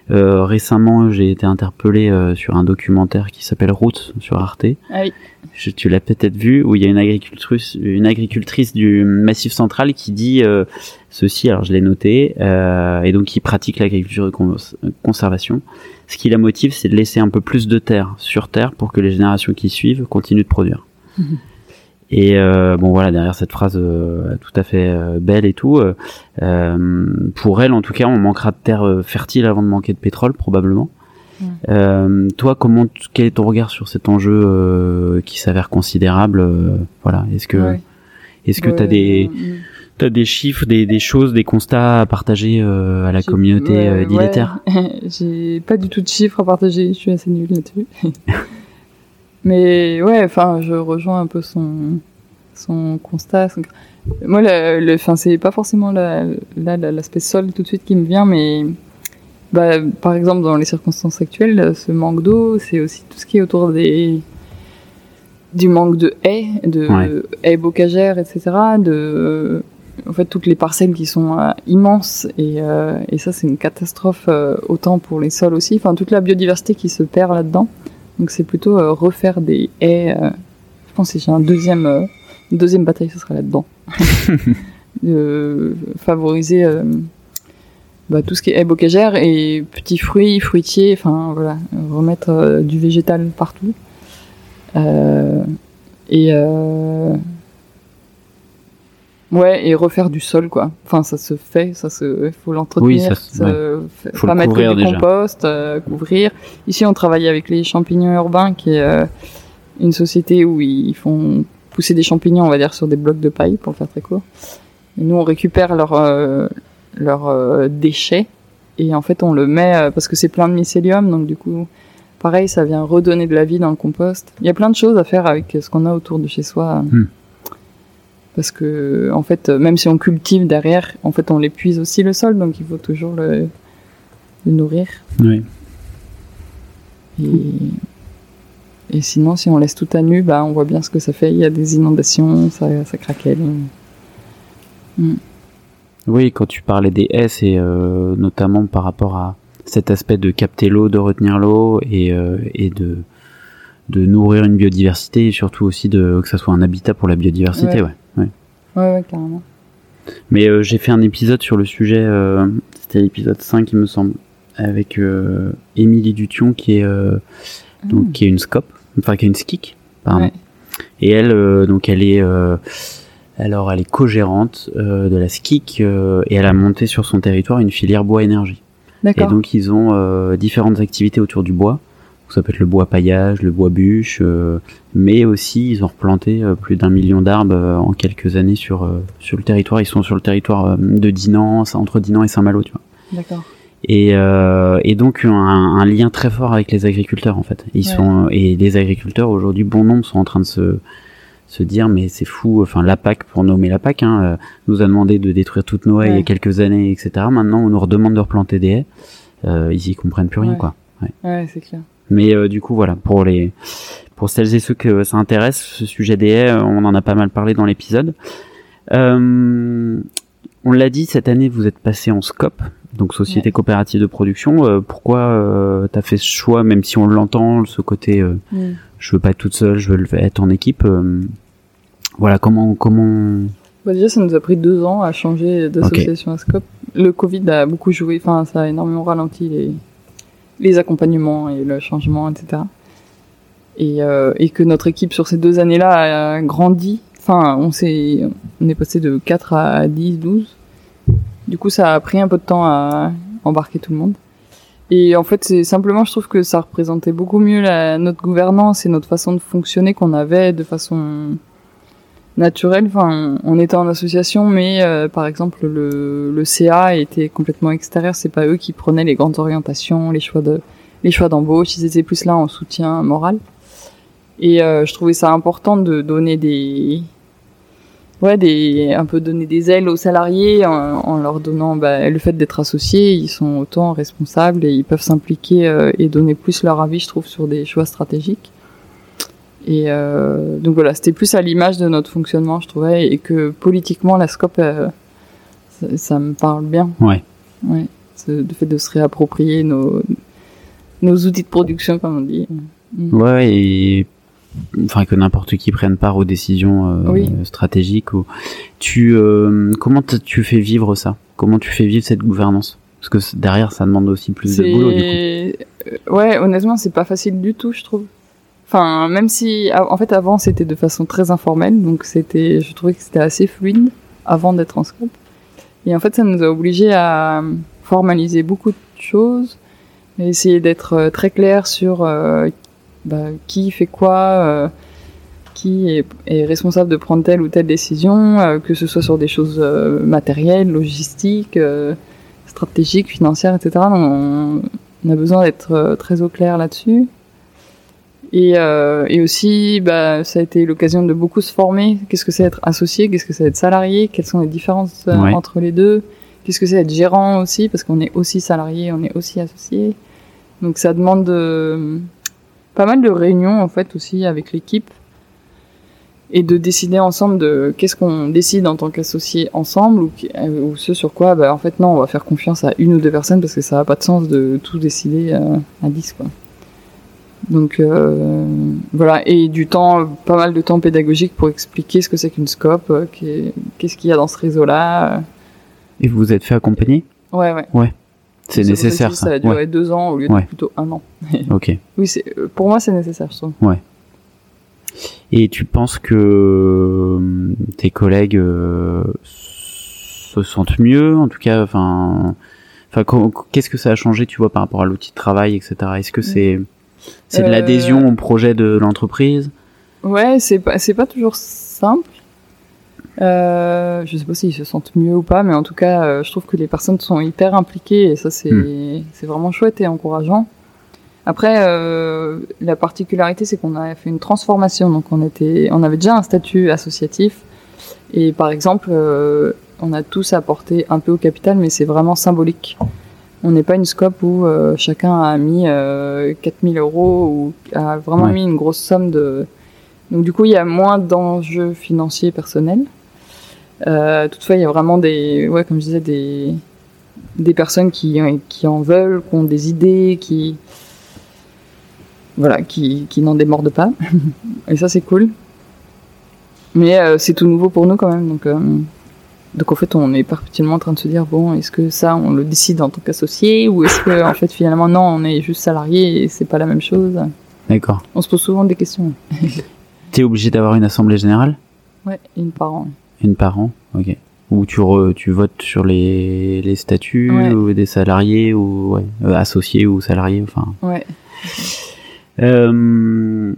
Euh, récemment, j'ai été interpellé euh, sur un documentaire qui s'appelle Route sur Arte. Ah oui. Je- tu l'as peut-être vu, où il y a une agricultrice, une agricultrice du Massif Central qui dit ceci. Alors je l'ai noté, et donc qui pratique l'agriculture de cons- conservation. Ce qui la motive, c'est de laisser un peu plus de terre sur terre pour que les générations qui suivent continuent de produire. Et euh, bon voilà derrière cette phrase euh, tout à fait euh, belle et tout, euh, euh, pour elle en tout cas on manquera de terre euh, fertile avant de manquer de pétrole probablement. Mm. Euh, toi comment quel est ton regard sur cet enjeu euh, qui s'avère considérable Voilà est-ce que Ouais. est-ce que Ouais, t'as des t'as des chiffres, des, des choses, des constats à partager euh, à la communauté euh, ouais. J'ai pas du tout de chiffres à partager, je suis assez nulle là-dessus. Mais ouais, enfin, je rejoins un peu son, son constat. son- Moi, le, le, c'est pas forcément la- là la- l'aspect sol tout de suite qui me vient, mais bah, par exemple, dans les circonstances actuelles, ce manque d'eau, c'est aussi tout ce qui est autour des du manque de haies, de Ouais. haies bocagères, etc. De en fait toutes les parcelles qui sont euh, immenses et, euh, et ça c'est une catastrophe euh, autant pour les sols aussi. Enfin toute la biodiversité qui se perd là-dedans. Donc c'est plutôt euh, refaire des haies. euh, je pense que si j'ai un deuxième euh, une deuxième bataille, ce sera là-dedans. de favoriser bah, tout ce qui est haies bocagères et petits fruits, fruitiers. Enfin voilà, remettre du végétal partout. Et euh, ouais, et refaire du sol quoi. Enfin, ça se fait, ça se, faut l'entretenir. Oui, ça se- se- Faut pas le mettre couvrir du déjà. compost, euh, couvrir. Ici, on travaille avec les champignons urbains, qui est euh, une société où ils font pousser des champignons, on va dire, sur des blocs de paille, pour faire très court. Et nous, on récupère leurs euh, leurs euh, déchets et en fait, on le met euh, parce que c'est plein de mycélium, donc du coup, pareil, ça vient redonner de la vie dans le compost. Il y a plein de choses à faire avec ce qu'on a autour de chez soi. Hmm. Parce que, en fait, même si on cultive derrière, en fait, on l'épuise aussi le sol, donc il faut toujours le, le nourrir. Oui. Et, et sinon, si on laisse tout à nu, bah, on voit bien ce que ça fait. Il y a des inondations, ça, ça craquelle. Oui, quand tu parlais des haies, c'est euh, notamment par rapport à cet aspect de capter l'eau, de retenir l'eau et, euh, et de, de nourrir une biodiversité et surtout aussi de, que ça soit un habitat pour la biodiversité. Ouais. Ouais. Ouais. Ouais, carrément. Mais euh, j'ai fait un épisode sur le sujet, euh, c'était l'épisode 5 il me semble, avec euh, Émilie Dution qui est, euh, donc, qui est une SCOP, enfin qui est une SKIC, pardon. Ouais. Et elle, euh, donc elle est, euh, alors elle est co-gérante euh, de la SKIC euh, et elle a monté sur son territoire une filière bois énergie. Et donc ils ont euh, différentes activités autour du bois. Donc, ça peut être le bois paillage, le bois bûche, euh, mais aussi ils ont replanté euh, plus d'un million d'arbres euh, en quelques années sur euh, sur le territoire. Ils sont sur le territoire euh, de Dinan, entre Dinan et Saint-Malo, tu vois. D'accord. Et, euh, et donc un, un lien très fort avec les agriculteurs en fait. Ils Ouais. sont et les agriculteurs aujourd'hui, bon nombre sont en train de se se dire mais c'est fou. Enfin la PAC pour nommer la PAC hein, nous a demandé de détruire toutes nos haies il y a quelques années, etc. Maintenant on nous redemande de replanter des haies. Euh, ils y comprennent plus rien Ouais. quoi. Ouais, c'est clair. Mais euh, du coup voilà pour les pour celles et ceux que ça intéresse, ce sujet des haies, on en a pas mal parlé dans l'épisode. Euh, on l'a dit cette année, vous êtes passé en SCOP, donc société Ouais. coopérative de production. Euh, pourquoi euh, t'as fait ce choix, même si on l'entend, ce côté euh, Mm. je veux pas être toute seule, je veux être en équipe. voilà comment comment. Bah déjà, ça nous a pris deux ans à changer d'association à Scope. Le Covid a beaucoup joué, enfin, ça a énormément ralenti les, les accompagnements et le changement, etc. Et, euh, et que notre équipe sur ces deux années-là a grandi. Enfin, on s'est, on est passé de 4 à 10, 12. Du coup, ça a pris un peu de temps à embarquer tout le monde. Et en fait, c'est simplement, je trouve que ça représentait beaucoup mieux la, notre gouvernance et notre façon de fonctionner qu'on avait de façon naturelle. Enfin, on était en association, mais euh, par exemple, le, le CA était complètement extérieur. C'est pas eux qui prenaient les grandes orientations, les choix de, les choix d'embauche. Ils étaient plus là en soutien moral. Et euh, je trouvais ça important de donner des, ouais, des, un peu donner des ailes aux salariés en, en leur donnant bah, le fait d'être associés. Ils sont autant responsables et ils peuvent s'impliquer euh, et donner plus leur avis, je trouve, sur des choix stratégiques. Et euh, donc voilà, c'était plus à l'image de notre fonctionnement, je trouvais, et que politiquement, la SCOP, euh, ça, ça me parle bien. Ouais. Ouais. Le fait de se réapproprier nos, nos outils de production, comme on dit. Mm. Ouais, et enfin que n'importe qui prenne part aux décisions euh, Oui. stratégiques. Ou... Tu euh, comment tu fais vivre ça? Comment tu fais vivre cette gouvernance? Parce que derrière, ça demande aussi plus de boulot. Du coup. Ouais, honnêtement, c'est pas facile du tout, je trouve. Enfin, même si en fait avant c'était de façon très informelle, donc c'était, je trouvais que c'était assez fluide avant d'être en scope. Et en fait, ça nous a obligés à formaliser beaucoup de choses, et essayer d'être euh, très clair sur euh, bah, qui fait quoi, euh, qui est, responsable de prendre telle ou telle décision, que ce soit sur des choses matérielles, logistiques, stratégiques, financières, etc. On, a besoin d'être très au clair là-dessus. Et, euh, et aussi, bah, ça a été l'occasion de beaucoup se former. Qu'est-ce que c'est être associé? Qu'est-ce que c'est être salarié? Quelles sont les différences euh, Ouais. entre les deux? Qu'est-ce que c'est être gérant aussi? Parce qu'on est aussi salarié, on est aussi associé. Donc ça demande de, pas mal de réunions en fait aussi avec l'équipe et de décider ensemble de qu'est-ce qu'on décide en tant qu'associé ensemble ou, euh, ou ce sur quoi bah en fait non on va faire confiance à une ou deux personnes parce que ça n'a pas de sens de tout décider euh, à 10 quoi. Donc euh, voilà et du temps pas mal de temps pédagogique pour expliquer ce que c'est qu'une scope, euh, qu'est- qu'est-ce qu'il y a dans ce réseau là. Et vous vous êtes fait accompagner? Ouais ouais. C'est Ça, nécessaire ça. Ça a duré Ouais. deux ans au lieu Ouais. de plutôt un an. Ok. Oui c'est euh, pour moi c'est nécessaire je trouve. Et tu penses que euh, tes collègues euh, se sentent mieux, en tout cas, enfin, enfin, qu'est-ce que ça a changé, tu vois, par rapport à l'outil de travail, etc. Est-ce que c'est c'est de Euh, l'adhésion au projet de l'entreprise Ouais, c'est pas, c'est pas toujours simple. Euh, je sais pas s'ils se sentent mieux ou pas, mais en tout cas, euh, je trouve que les personnes sont hyper impliquées et ça, c'est, Hmm. c'est vraiment chouette et encourageant. Après, euh, la particularité, c'est qu'on a fait une transformation. Donc, on était, on avait déjà un statut associatif. Et par exemple, on a tous apporté un peu au capital, mais c'est vraiment symbolique. On n'est pas une scope où euh, chacun a mis euh, 4000 euros ou a vraiment Ouais. mis une grosse somme de. Donc du coup, il y a moins d'enjeux financiers personnels. Euh, toutefois, il y a vraiment des, ouais, comme je disais, des des personnes qui qui en veulent, qui ont des idées, qui voilà, qui qui n'en démordent pas. Et ça, c'est cool. Mais euh, c'est tout nouveau pour nous quand même, donc. Donc en fait, on est perpétuellement en train de se dire bon, est-ce que ça, on le décide en tant qu'associé ou est-ce que en fait finalement non, on est juste salarié et c'est pas la même chose? D'accord. On se pose souvent des questions. T'es obligé d'avoir une assemblée générale, Ouais, une par an. une par an, ok. Où tu re- tu votes sur les les statuts Ouais. ou des salariés ou ouais, euh, associés ou salariés, enfin. Ouais. Euh,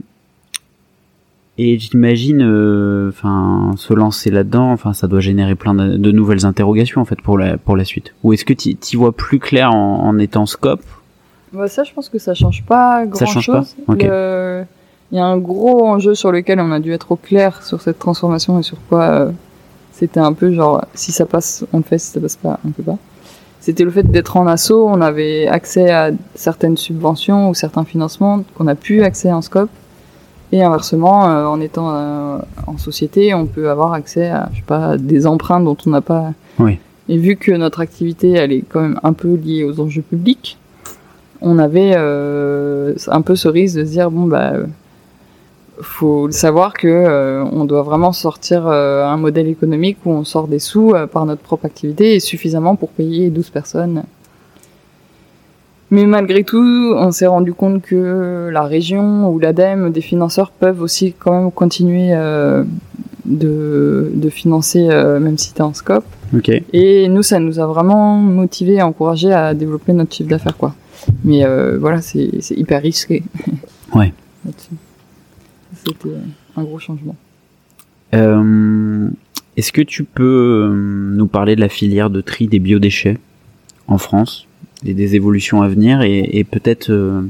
et j'imagine, euh, enfin, se lancer là-dedans, enfin, ça doit générer plein de, de nouvelles interrogations en fait pour la pour la suite. Ou est-ce que tu y vois plus clair en, en étant scope? Bah, ça, je pense que ça change pas grand Ça change chose. Le- Il y a un gros enjeu sur lequel on a dû être au clair sur cette transformation et sur quoi euh, c'était un peu genre si ça passe, on le fait, si ça passe pas, on peut pas. C'était le fait d'être en asso, on avait accès à certaines subventions ou certains financements qu'on a pu accès en scope. Et inversement, euh, en étant euh, en société, on peut avoir accès à, je sais pas, des emprunts dont on n'a pas. Oui. Et vu que notre activité, elle est quand même un peu liée aux enjeux publics, on avait euh, un peu ce risque de se dire bon bah euh, faut le savoir que euh, on doit vraiment sortir euh, un modèle économique où on sort des sous euh, par notre propre activité et suffisamment pour payer 12 personnes. Mais malgré tout, on s'est rendu compte que la région ou l'ADEME, des financeurs peuvent aussi quand même continuer euh, de, de financer euh, même si t'es en scope. Ok. Et nous, ça nous a vraiment motivé et encouragé à développer notre chiffre d'affaires, quoi. Mais euh, voilà, c'est hyper risqué. Ouais. C'était un gros changement. Euh, Est-ce que tu peux euh, nous parler de la filière de tri des biodéchets en France? Et des évolutions à venir et, et peut-être euh,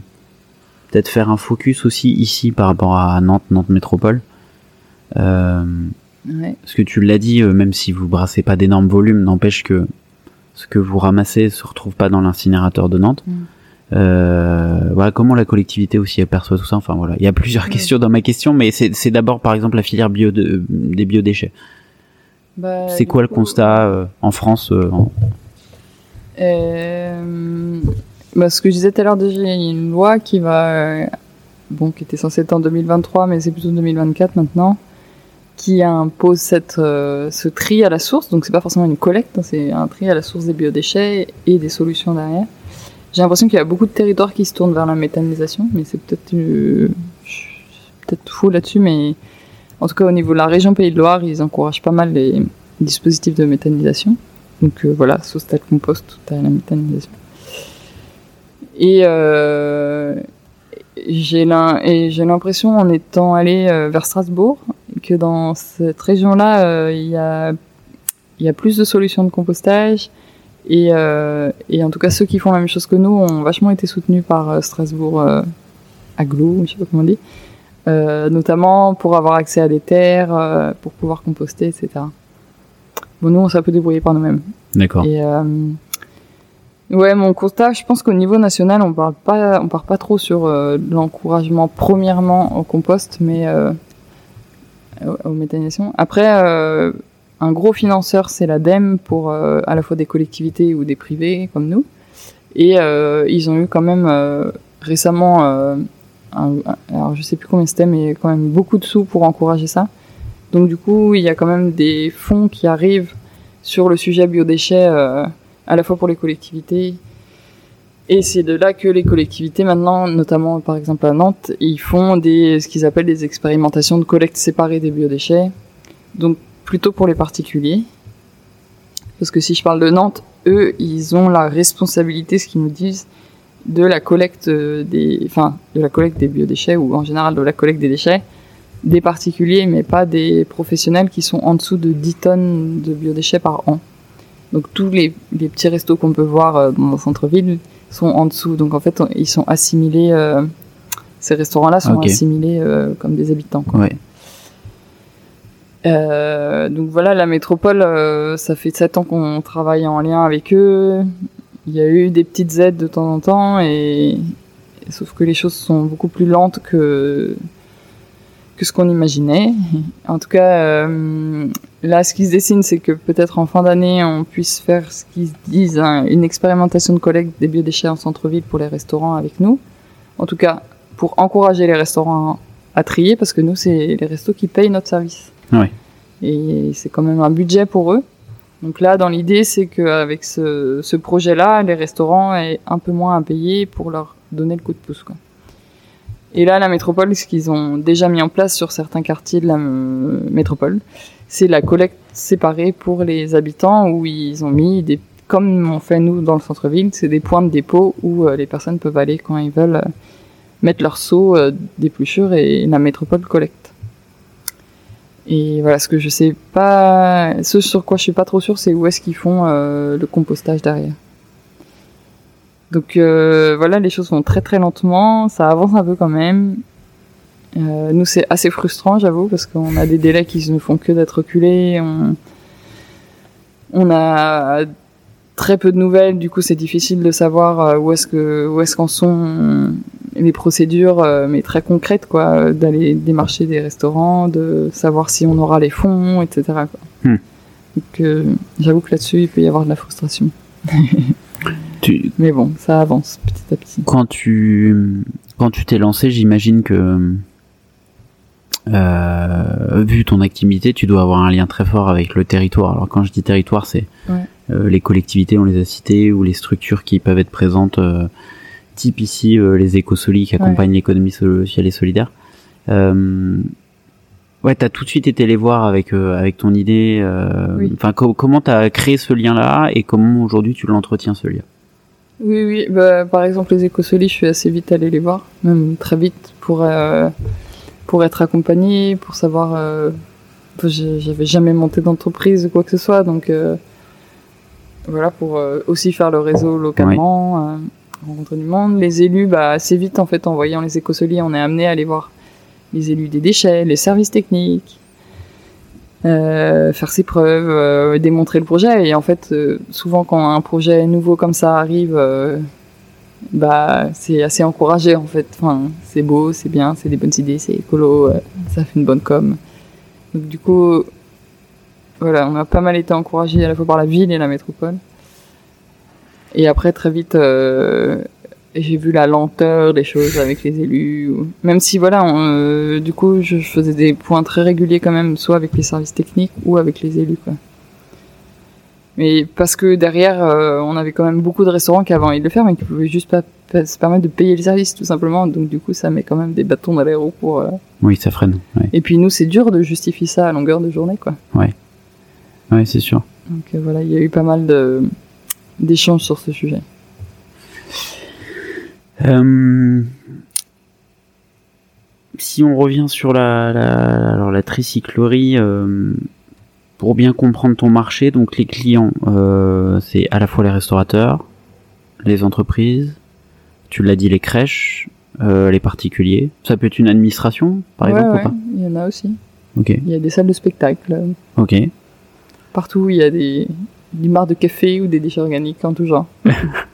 peut-être faire un focus aussi ici par rapport à Nantes, Nantes Métropole. Euh, Ouais. parce que tu l'as dit, euh, même si vous brassez pas d'énormes volumes, n'empêche que ce que vous ramassez se retrouve pas dans l'incinérateur de Nantes. Mm. Euh, voilà, comment la collectivité aussi aperçoit tout ça? Enfin voilà, il y a plusieurs questions dans ma question, mais c'est d'abord par exemple la filière bio de, des biodéchets. Bah, c'est quoi le constat euh, en France euh, euh, bah, Ce que je disais tout à l'heure déjà, il y a une loi qui va, bon, qui était censée être en 2023, mais c'est plutôt 2024 maintenant, qui impose cette, ce tri à la source. Donc c'est pas forcément une collecte, hein, c'est un tri à la source des biodéchets et des solutions derrière. J'ai l'impression qu'il y a beaucoup de territoires qui se tournent vers la méthanisation, mais c'est peut-être peut-être faux là-dessus, mais en tout cas au niveau de la région Pays de Loire, ils encouragent pas mal les dispositifs de méthanisation. Donc euh, voilà, sauce de compost, tout à la méthanisation. Et euh, j'ai l'impression en étant allé euh, vers Strasbourg que dans cette région-là, il y a y a plus de solutions de compostage et, euh, et, en tout cas, ceux qui font la même chose que nous ont vachement été soutenus par Strasbourg euh, Aglo, je sais pas comment on dit, notamment pour avoir accès à des terres, pour pouvoir composter, etc. Bon, nous, on s'est un peu débrouillé par nous-mêmes. D'accord. Et ouais, mon constat, je pense qu'au niveau national, on parle pas, on part pas trop sur l'encouragement premièrement au compost, mais aux méthanisations. Après un gros financeur, c'est l'ADEME pour euh, à la fois des collectivités ou des privés comme nous. Et euh, ils ont eu quand même euh, récemment, un, alors je sais plus combien c'était, mais quand même beaucoup de sous pour encourager ça. Donc du coup, il y a quand même des fonds qui arrivent sur le sujet biodéchets à la fois pour les collectivités. Et c'est de là que les collectivités maintenant, notamment par exemple à Nantes, ils font des ce qu'ils appellent des expérimentations de collecte séparée des biodéchets. Donc plutôt pour les particuliers. Parce que si je parle de Nantes, eux, ils ont la responsabilité, ce qu'ils nous disent, de la collecte des, enfin, de la collecte des biodéchets ou en général de la collecte des déchets des particuliers, mais pas des professionnels qui sont en dessous de 10 tonnes de biodéchets par an. Donc tous les, les petits restos qu'on peut voir euh, dans le centre-ville sont en dessous. Donc en fait, ils sont assimilés, euh, ces restaurants-là sont assimilés euh, comme des habitants. Quoi. Ouais. Euh, donc voilà, la métropole, ça fait sept ans qu'on travaille en lien avec eux. Il y a eu des petites aides de temps en temps, et, sauf que les choses sont beaucoup plus lentes que que ce qu'on imaginait. En tout cas, euh, là, ce qui se dessine, c'est que peut-être en fin d'année, on puisse faire ce qu'ils disent, hein, une expérimentation de collecte des biodéchets en centre-ville pour les restaurants avec nous. En tout cas, pour encourager les restaurants à trier, parce que nous, c'est les restos qui payent notre service. Et c'est quand même un budget pour eux. Donc là, dans l'idée, c'est qu'avec ce, ce projet-là, les restaurants aient un peu moins à payer pour leur donner le coup de pouce. Quoi. Et là, la métropole, ce qu'ils ont déjà mis en place sur certains quartiers de la euh, métropole, c'est la collecte séparée pour les habitants où ils ont mis des, comme on fait nous dans le centre-ville, c'est des points de dépôt où euh, les personnes peuvent aller quand ils veulent euh, mettre leur seau d'épluchure et la métropole collecte. Et voilà, ce que je sais pas, ce sur quoi je suis pas trop sûr, c'est où est-ce qu'ils font le compostage derrière. Donc euh, voilà, les choses vont très très lentement, ça avance un peu quand même. Euh, nous c'est assez frustrant, j'avoue, parce qu'on a des délais qui ne font que d'être reculés. On, on a très peu de nouvelles, du coup c'est difficile de savoir où est-ce que où est-ce qu'en sont les procédures, euh, mais très concrètes, quoi, d'aller démarcher des restaurants, de savoir si on aura les fonds, etc. Quoi. Hmm. Donc, euh, j'avoue que là-dessus, il peut y avoir de la frustration. Mais bon, ça avance petit à petit. Quand tu quand tu t'es lancé, j'imagine que euh, vu ton activité, tu dois avoir un lien très fort avec le territoire. Alors quand je dis territoire, c'est les collectivités, on les a citées, ou les structures qui peuvent être présentes type ici euh, les écosolis qui accompagnent l'économie sociale et solidaire. Euh, ouais, t'as tout de suite été les voir avec euh, avec ton idée. Enfin, comment t'as créé ce lien-là et comment aujourd'hui tu l'entretiens ce lien? Oui, oui. Bah, par exemple, les écosolis, je suis assez vite allé les voir, même très vite pour pour être accompagné, pour savoir. J'avais jamais monté d'entreprise ou quoi que ce soit, donc voilà pour aussi faire le réseau localement rencontre du monde. Les élus, bah, assez vite, en fait, en voyant les écosoliers, on est amené à aller voir les élus des déchets, les services techniques, euh, faire ses preuves, euh, démontrer le projet. Et en fait, euh, souvent, quand un projet nouveau comme ça arrive, bah c'est assez encouragé en fait. Enfin, c'est beau, c'est bien, c'est des bonnes idées, c'est écolo, euh, ça fait une bonne com. Donc du coup, voilà, on a pas mal été encouragé à la fois par la ville et la métropole. Et après très vite, euh, j'ai vu la lenteur des choses avec les élus. ou- Même si voilà, on, euh, du coup, je faisais des points très réguliers quand même, soit avec les services techniques ou avec les élus. Quoi. Mais parce que derrière, euh, on avait quand même beaucoup de restaurants qui avaient envie de le faire, mais qui pouvaient juste pas, pas se permettre de payer le service, tout simplement. Donc du coup, ça met quand même des bâtons dans les roues pour. euh, Oui, ça freine. Ouais, Et puis nous, c'est dur de justifier ça à longueur de journée, quoi. ouais c'est sûr. Donc voilà, il y a eu pas mal de d'échanges sur ce sujet. Euh, si on revient sur la, la, alors la tricyclerie, euh, pour bien comprendre ton marché, donc les clients, euh, c'est à la fois les restaurateurs, les entreprises, tu l'as dit, les crèches, les particuliers. Ça peut être une administration, par ouais, exemple, ouais, ou pas? il y en a aussi. Ok, Il y a des salles de spectacle. ok. Partout, il y a des, des mares de café ou des déchets organiques en tout genre.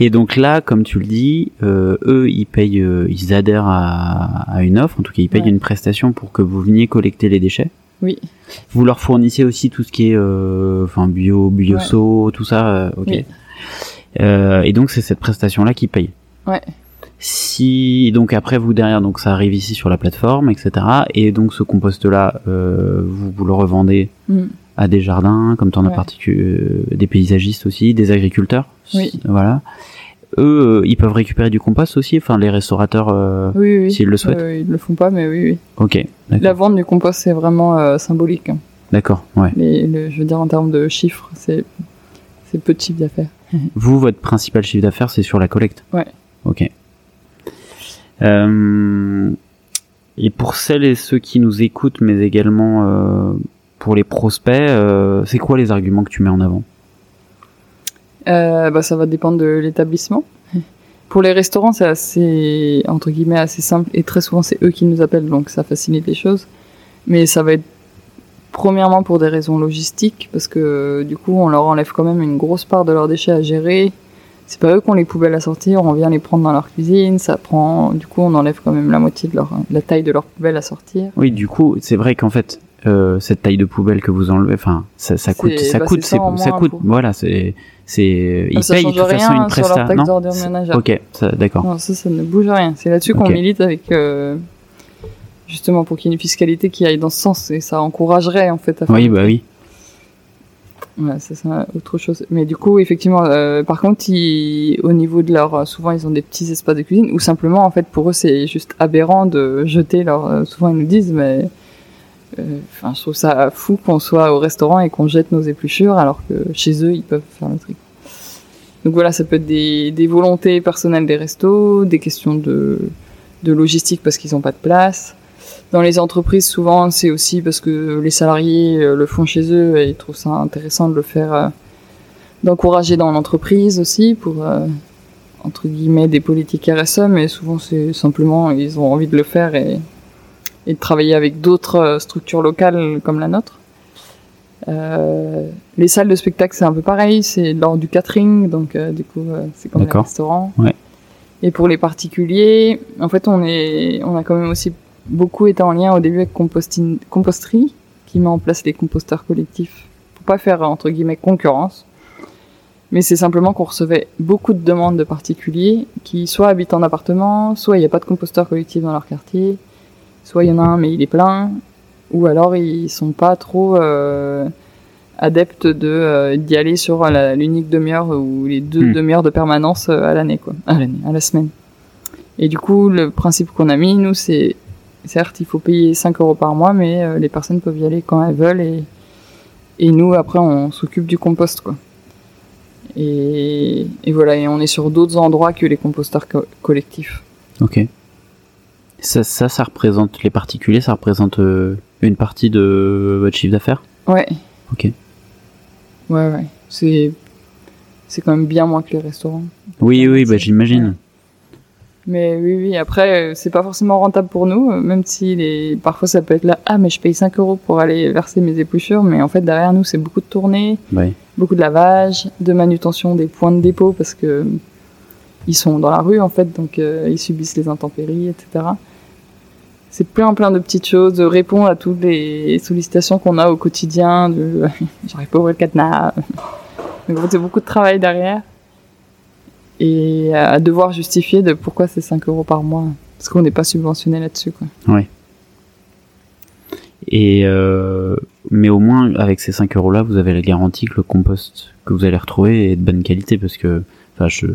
Et donc là, comme tu le dis, euh, eux, ils payent, euh, ils adhèrent à, à une offre, en tout cas, ils payent Ouais. une prestation pour que vous veniez collecter les déchets. Oui. Vous leur fournissez aussi tout ce qui est, euh, enfin, bio, bioso, tout ça, euh, ok. Oui. Euh, et donc c'est cette prestation-là qui paye. Ouais. Si donc après vous derrière, donc ça arrive ici sur la plateforme, etc. Et donc ce compost-là, euh, vous, vous le revendez Mm. À des jardins, comme t'en as Ouais. particu- euh, des paysagistes aussi, des agriculteurs. Oui. Voilà. Eux, euh, ils peuvent récupérer du compost aussi, enfin les restaurateurs, euh, Oui, oui. s'ils le souhaitent. Euh, ils le font pas, mais oui, oui. Ok, d'accord. La vente du compost, c'est vraiment euh, symbolique. D'accord, ouais. Les, le- je veux dire, en termes de chiffres, c'est c'est peu de chiffre d'affaires. Vous, votre principal chiffre d'affaires, c'est sur la collecte. Ouais. Ok. Et pour celles et ceux qui nous écoutent, mais également pour les prospects, euh, c'est quoi les arguments que tu mets en avant? Euh, bah, ça va dépendre de l'établissement. Pour les restaurants, c'est assez, entre guillemets, assez simple. Et très souvent, c'est eux qui nous appellent, donc ça facilite les choses. Mais ça va être premièrement pour des raisons logistiques, parce que du coup, on leur enlève quand même une grosse part de leurs déchets à gérer. C'est pas eux qui ont les poubelles à sortir, on vient les prendre dans leur cuisine, ça prend, du coup, on enlève quand même la moitié de leur, la taille de leur poubelle à sortir. Oui, du coup, c'est vrai qu'en fait, euh, cette taille de poubelle que vous enlevez, enfin, ça, ça coûte, ça bah, coûte, ça coûte. Voilà, c'est, c'est, ils payent de toute façon une prestation. Non, ok, d'accord. Non, ça, ça ne bouge rien. C'est là-dessus qu'on Ok. milite avec, euh, justement, pour qu'il y ait une fiscalité qui aille dans ce sens. Et ça encouragerait, en fait, à faire Oui, bah oui. Ouais, ça, c'est autre chose. Mais du coup, effectivement, euh, par contre, ils, au niveau de leur, souvent, ils ont des petits espaces de cuisine, ou simplement, en fait, pour eux, c'est juste aberrant de jeter leur, euh, souvent, ils nous disent, mais, enfin, je trouve ça fou qu'on soit au restaurant et qu'on jette nos épluchures, alors que chez eux, ils peuvent faire le tri. Donc voilà, ça peut être des, volontés personnelles des restos, des questions de, logistique parce qu'ils n'ont pas de place. Dans les entreprises, souvent, c'est aussi parce que les salariés euh, le font chez eux et ils trouvent ça intéressant de le faire, euh, d'encourager dans l'entreprise aussi pour, euh, entre guillemets, des politiques RSE, mais souvent c'est simplement, ils ont envie de le faire et, et de travailler avec d'autres euh, structures locales comme la nôtre. Euh, les salles de spectacle, c'est un peu pareil, c'est lors du catering, donc euh, du coup, euh, c'est comme les restaurants. Ouais. Et pour les particuliers, en fait, on est, on a quand même aussi beaucoup été en lien au début avec Composterie, qui met en place les composteurs collectifs, pour pas faire entre guillemets concurrence. Mais c'est simplement qu'on recevait beaucoup de demandes de particuliers qui soit habitent en appartement, soit il n'y a pas de composteur collectif dans leur quartier, soit il y en a un mais il est plein, ou alors ils sont pas trop euh, adeptes de euh, d'y aller sur l'unique demi-heure ou les deux Hmm. demi-heures de permanence euh, à l'année quoi, à l'année, à la semaine. Et du coup, le principe qu'on a mis, nous, c'est certes, il faut payer 5 euros par mois, mais euh, les personnes peuvent y aller quand elles veulent et, et nous, après, on s'occupe du compost, quoi. Et, et voilà, et on est sur d'autres endroits que les composteurs co- collectifs. Ok. Ça, ça, ça représente les particuliers, ça représente euh, une partie de votre chiffre d'affaires? Ouais. Ok. Ouais, ouais. C'est, c'est quand même bien moins que les restaurants. Oui, oui, bah j'imagine. Mais oui, oui, après, euh, c'est pas forcément rentable pour nous, euh, même si les... parfois ça peut être là, ah, mais je paye 5 euros pour aller verser mes épluchures, mais en fait, derrière nous, c'est beaucoup de tournées, beaucoup de lavage, de manutention des points de dépôt, parce que ils sont dans la rue en fait, donc euh, ils subissent les intempéries, etc. C'est plein plein de petites choses, de répondre à toutes les sollicitations qu'on a au quotidien, de j'arrive pas à ouvrir le cadenas. Donc c'est beaucoup de travail derrière. Et à devoir justifier de pourquoi c'est 5 euros par mois. Parce qu'on n'est pas subventionné là-dessus. Quoi. Ouais. Et euh, mais au moins avec ces 5 euros là, vous avez la garantie que le compost que vous allez retrouver est de bonne qualité parce que, enfin, je,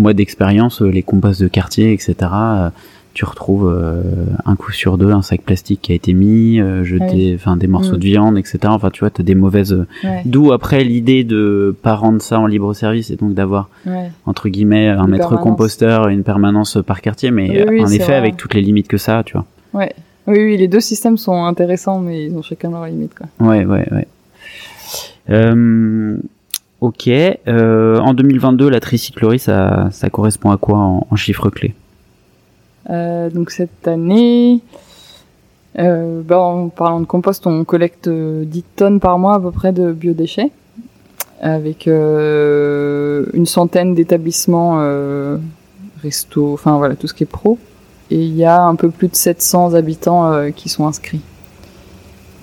moi d'expérience, les composts de quartier, etc. euh, tu retrouves euh, un coup sur deux un sac plastique qui a été mis, euh, jeté, enfin des morceaux Mm. de viande, etc. Enfin, tu vois, t'as des mauvaises. Ouais, D'où après l'idée de pas rendre ça en libre service et donc d'avoir ouais. entre guillemets un Une maître permanence. composteur et une permanence par quartier, mais Oui, oui, en effet vrai. avec toutes les limites que ça, a, tu vois. Ouais. Oui, oui, les deux systèmes sont intéressants, mais ils ont chacun leurs limites. Quoi. Ouais, ouais, ouais. Euh, ok. Euh, en 2022, la tricyclerie, ça, ça correspond à quoi en, en chiffres clés Euh, donc cette année, euh, bah, en parlant de compost, on collecte euh, 10 tonnes par mois à peu près de biodéchets, avec euh, une centaine d'établissements euh, resto, enfin voilà, tout ce qui est pro. Et il y a un peu plus de 700 habitants euh, qui sont inscrits.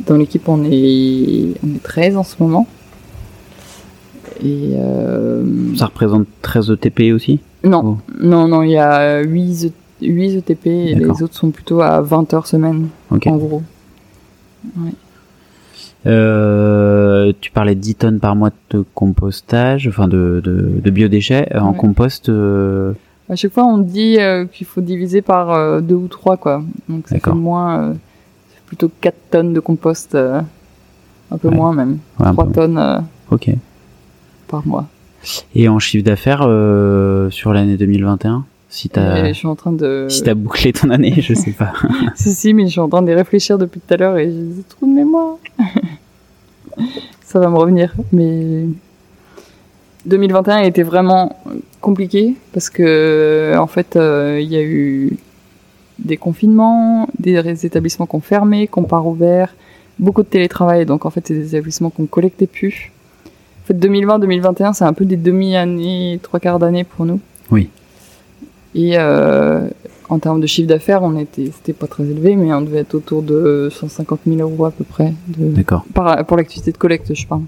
Dans l'équipe, on est, on est 13 en ce moment. Et euh, Ça représente 13 ETP aussi? Non, Oh. non, non, il y a 8, 8 ETP et les autres sont plutôt à 20 heures semaine, Ok. en gros. Euh, tu parlais de 10 tonnes par mois de compostage, enfin de, de, de biodéchets. Euh, En Ouais. compost, euh, À chaque fois, on dit euh, qu'il faut diviser par euh, deux ou trois, quoi. Donc ça fait moins, euh, c'est plutôt 4 tonnes de compost, euh, un peu Ouais. moins même, ouais, un 3 peu. tonnes euh, ok. par mois. Et en chiffre d'affaires euh, sur l'année 2021 si t'as je suis en train de... si t'as bouclé ton année, je sais pas. si, si, mais je suis en train de réfléchir depuis tout à l'heure et j'ai des trous de mémoire. ça va me revenir. Mais 2021 a été vraiment compliqué parce que, en fait, euh, il y a eu des confinements, des établissements qui ont fermé, qui n'ont pas rouvert, beaucoup de télétravail. Donc, en fait, c'est des établissements qu'on collectait plus. En fait, 2020-2021, c'est un peu des demi-années, trois quarts d'année pour nous. Oui. Et euh, en termes de chiffre d'affaires, on était, c'était pas très élevé, mais on devait être autour de 150 000 euros à peu près de, D'accord. par, pour l'activité de collecte, je parle.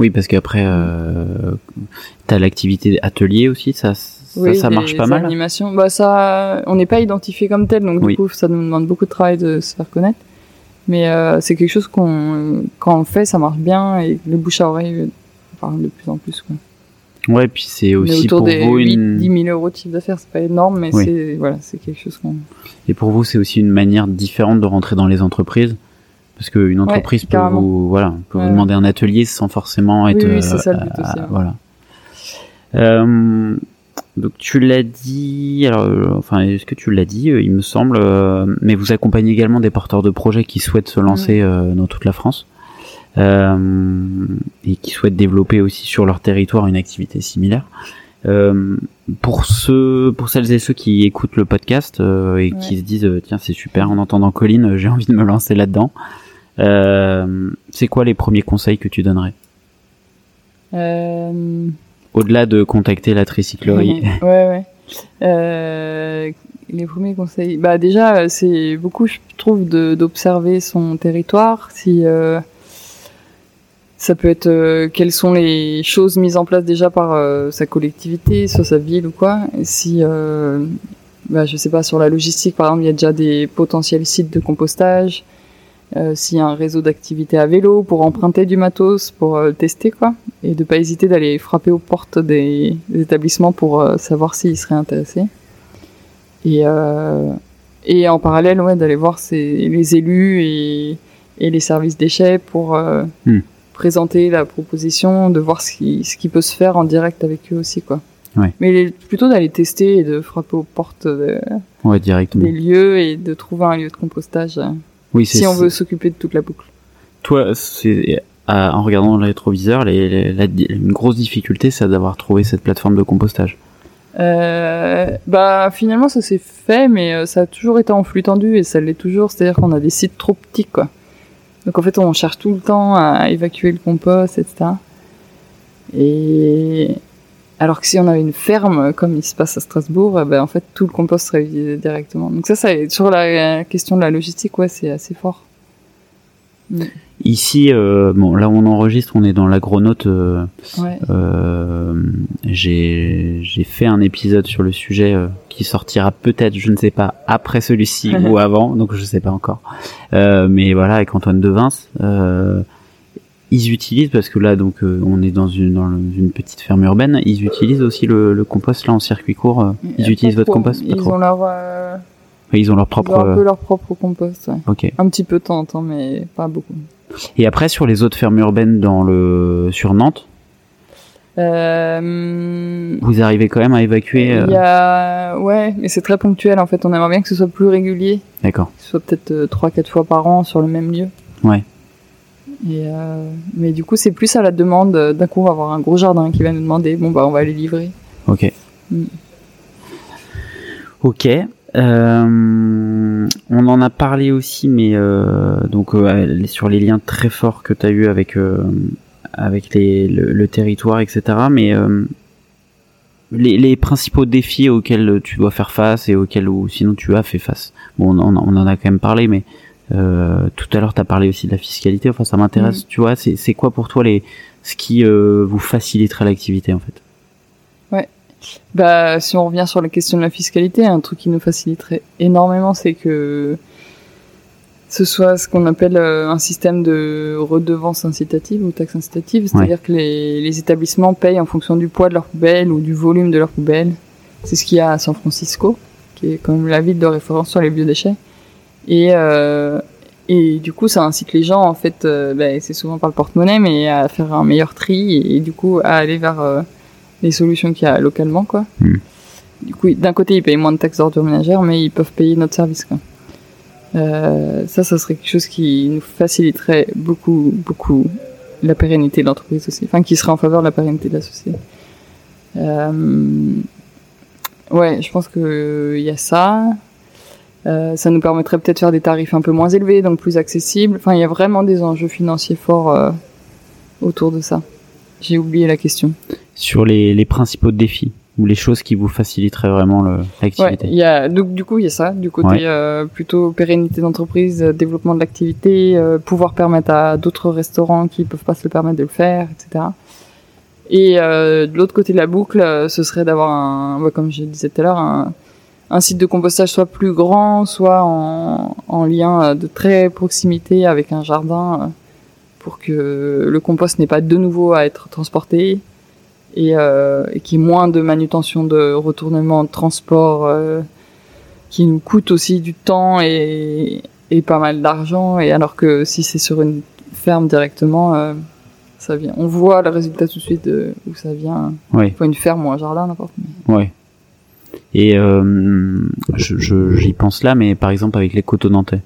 Oui, parce qu'après, euh, t'as l'activité atelier aussi, ça, ça, Oui, ça marche pas mal. Animations, bah ça, on n'est pas identifié comme tel, donc Oui. du coup, ça nous demande beaucoup de travail de se faire connaître. Mais euh, c'est quelque chose qu'on, quand on le fait, ça marche bien et le bouche à oreille euh, parle de plus en plus. Quoi. Ouais, puis c'est aussi autour pour des vous 8, une 10 000 euros de chiffre d'affaires, c'est pas énorme, mais Oui. c'est voilà, c'est quelque chose qu'on. et pour vous c'est aussi une manière différente de rentrer dans les entreprises parce qu'une entreprise peut carrément. vous voilà peut vous demander un atelier sans forcément être Oui, oui, c'est ça le but euh, ouais. voilà. Euh, donc tu l'as dit, alors euh, enfin est-ce que tu l'as dit, euh, il me semble, euh, mais vous accompagnez également des porteurs de projets qui souhaitent se lancer euh, dans toute la France euh, et qui souhaitent développer aussi sur leur territoire une activité similaire. Euh, pour ceux, pour celles et ceux qui écoutent le podcast euh, et qui se disent euh, tiens c'est super en entendant Colline, euh, j'ai envie de me lancer là-dedans. Euh, c'est quoi les premiers conseils que tu donnerais? Euh, au-delà de contacter la tricyclerie ouais, ouais. Euh, les premiers conseils. Bah déjà, euh, c'est beaucoup, je trouve, d'observer son territoire. Si euh, ça peut être euh, quelles sont les choses mises en place déjà par euh, sa collectivité, soit sa ville ou quoi. Si, euh, bah, je sais pas, sur la logistique, par exemple, il y a déjà des potentiels sites de compostage. Euh, S'il y a un réseau d'activités à vélo pour emprunter du matos, pour tester quoi et de pas hésiter d'aller frapper aux portes des, établissements pour savoir s'ils seraient intéressés. Et, en parallèle, ouais, d'aller voir les élus et, les services déchets pour Hmm. Présenter la proposition, de voir ce qui, ce qui peut se faire en direct avec eux aussi, quoi. Ouais. Mais plutôt d'aller tester et de frapper aux portes de- Ouais, directement. des lieux et de trouver un lieu de compostage euh, Oui, c'est si on veut s'occuper de toute la boucle. Toi, c'est à- en regardant dans le rétroviseur, les, les- la- une grosse difficulté, c'est d'avoir trouvé cette plateforme de compostage. Euh, bah finalement ça s'est fait, mais euh, ça a toujours été en flux tendu et ça l'est toujours. C'est-à-dire qu'on a des sites trop petits, quoi. Donc en fait on cherche tout le temps à évacuer le compost, etc. Et Alors que si on avait une ferme, comme il se passe à Strasbourg, eh ben, en fait, tout le compost serait utilisé directement. Donc ça, ça sur la question de la logistique, ouais, c'est assez fort. Mm. Ici, euh, bon, là où on enregistre, on est dans l'agronaute. Euh, euh, j'ai fait un épisode sur le sujet euh, qui sortira peut-être, je ne sais pas, après celui-ci ou avant, donc je sais pas encore. Mais voilà, avec Antoine Devins, ils utilisent parce que là, donc, on est dans une dans une petite ferme urbaine. Ils utilisent aussi le, le compost là en circuit court. Ils utilisent votre compost Ils ont leur ils ont leur propre. un peu leur propre compost. Ouais. Un petit peu de temps en temps, mais pas beaucoup. Et après, sur les autres fermes urbaines dans le sur Nantes, euh... vous arrivez quand même à évacuer. Il y a, ouais, mais c'est très ponctuel en fait. On aimerait bien que ce soit plus régulier. D'accord. Que ce soit peut-être euh, trois, quatre fois par an sur le même lieu. Ouais. Et euh... mais du coup, c'est plus à la demande. D'un coup, on va avoir un gros jardin qui va nous demander, bon bah, on va aller livrer. Ok. Mm. Ok. Euh, on en a parlé aussi, mais euh, donc euh, sur les liens très forts que tu as eu avec avec les, le, territoire, etc. Mais les, les, principaux défis auxquels tu dois faire face et auxquels ou sinon tu as fait face. Bon, on, on en a quand même parlé, mais tout à l'heure tu as parlé aussi de la fiscalité. Enfin, ça m'intéresse. Tu vois, c'est quoi pour toi les ce qui vous faciliterait l'activité en fait? Bah, si on revient sur la question de la fiscalité, un truc qui nous faciliterait énormément, c'est que ce soit ce qu'on appelle euh, un système de redevance incitative ou taxe incitative, c'est-à-dire que les, les, établissements payent en fonction du poids de leur poubelle ou du volume de leur poubelle. C'est ce qu'il y a à San Francisco, qui est quand même la ville de référence sur les biodéchets. Et, euh, et du coup, ça incite les gens, en fait, euh, bah, c'est souvent par le porte-monnaie, mais à faire un meilleur tri et, du coup à aller vers euh, les solutions qu'il y a localement, quoi. Hmm. Du coup, d'un côté, ils payent moins de taxes d'ordure ménagère, mais ils peuvent payer notre service, quoi. Euh, ça, ça serait quelque chose qui nous faciliterait beaucoup, beaucoup la pérennité de l'entreprise aussi. Enfin, qui serait en faveur de la pérennité de la société. Euh, ouais, je pense que il y a ça. Euh, ça nous permettrait peut-être de faire des tarifs un peu moins élevés, donc plus accessibles. Enfin, il y a vraiment des enjeux financiers forts euh, autour de ça. J'ai oublié la question sur les, les principaux défis ou les choses qui vous faciliteraient vraiment l'activité. Ouais, il y a donc du coup il y a ça du côté euh, plutôt pérennité d'entreprise, euh, développement de l'activité, euh, pouvoir permettre à d'autres restaurants qui peuvent pas se le permettre de le faire, etc. Et euh, de l'autre côté de la boucle, euh, ce serait d'avoir un, comme je disais tout à l'heure, un, un, site de compostage soit plus grand, soit en, en lien de très proximité avec un jardin, pour que le compost n'ait pas de nouveau à être transporté et, euh, et qui est moins de manutention de retournement de transport euh, qui nous coûte aussi du temps et, et pas mal d'argent. Et alors que si c'est sur une ferme directement euh, ça vient. On voit le résultat tout de suite de où ça vient. Oui. Faut une ferme ou un jardin n'importe. Ouais et euh, j'y je, pense là mais par exemple avec les coteaux nantais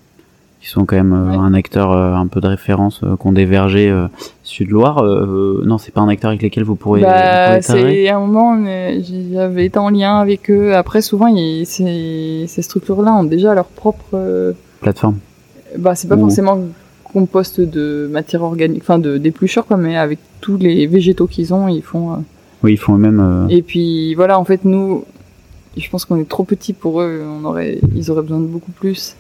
qui sont quand même euh, un acteur euh, un peu de référence euh, qu'on des vergers Sud-Loire. non, c'est pas un acteur avec lequel vous pourrez. Bah, c'est un moment, j'avais été en lien avec eux. Après, souvent, ces, ces structures-là ont déjà leur propre plateforme. Bah, c'est pas forcément compost de matière organique, enfin de d'épluchures quoi, mais avec tous les végétaux qu'ils ont, ils font. Oui, ils font eux-mêmes. Et puis voilà, en fait, nous, je pense qu'on est trop petits pour eux. On aurait, ils auraient besoin de beaucoup plus.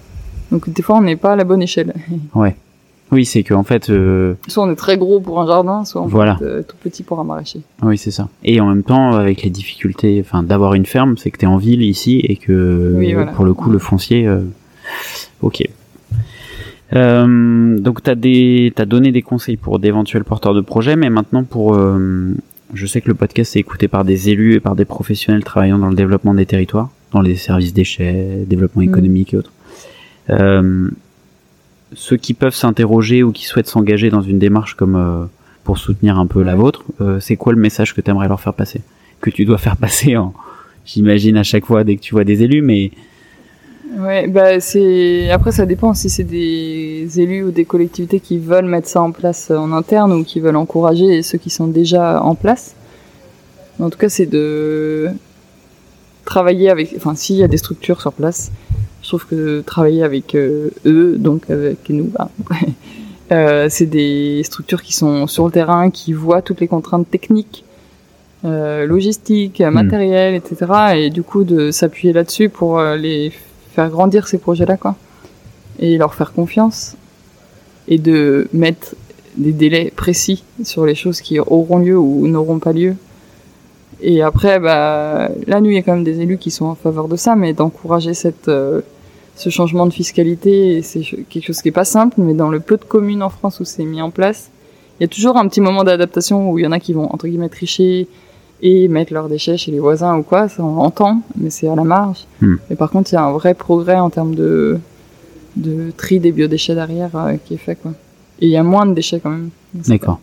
Donc des fois, on n'est pas à la bonne échelle. Ouais. Oui, c'est que en fait. Euh... Soit on est très gros pour un jardin, soit on voilà. est euh, tout petit pour un maraîcher. Oui, c'est ça. Et en même temps, avec les difficultés, enfin, d'avoir une ferme, c'est que tu es en ville ici et que oui, voilà. pour le coup, le foncier. Euh... Ok. Donc t'as des, t'as donné des conseils pour d'éventuels porteurs de projets, mais maintenant pour, je sais que le podcast est écouté par des élus et par des professionnels travaillant dans le développement des territoires, dans les services déchets, développement Mm. économique et autres. Euh, ceux qui peuvent s'interroger ou qui souhaitent s'engager dans une démarche comme euh, pour soutenir un peu la vôtre, euh, c'est quoi le message que tu aimerais leur faire passer? Que tu dois faire passer en, j'imagine à chaque fois dès que tu vois des élus, mais Ouais, bah c'est après ça dépend si c'est des élus ou des collectivités qui veulent mettre ça en place en interne ou qui veulent encourager ceux qui sont déjà en place. En tout cas, c'est de travailler avec enfin s'il y a des structures sur place, je trouve que travailler avec euh, eux, donc avec nous, bah, euh, c'est des structures qui sont sur le terrain, qui voient toutes les contraintes techniques euh, logistique, Hmm. matériel, etc. Et du coup, de s'appuyer là-dessus pour les faire grandir ces projets-là, quoi. Et leur faire confiance. Et de mettre des délais précis sur les choses qui auront lieu ou n'auront pas lieu. Et après, bah, là, nous, il y a quand même des élus qui sont en faveur de ça, mais d'encourager cette, euh, ce changement de fiscalité, c'est quelque chose qui est pas simple, mais dans le peu de communes en France où c'est mis en place, il y a toujours un petit moment d'adaptation où il y en a qui vont, entre guillemets, tricher et mettre leurs déchets chez les voisins ou quoi, ça on l'entend, mais c'est à la marge. Hmm. Mais par contre, il y a un vrai progrès en termes de, de tri des biodéchets derrière euh, qui est fait, quoi. Et il y a moins de déchets quand même. D'accord.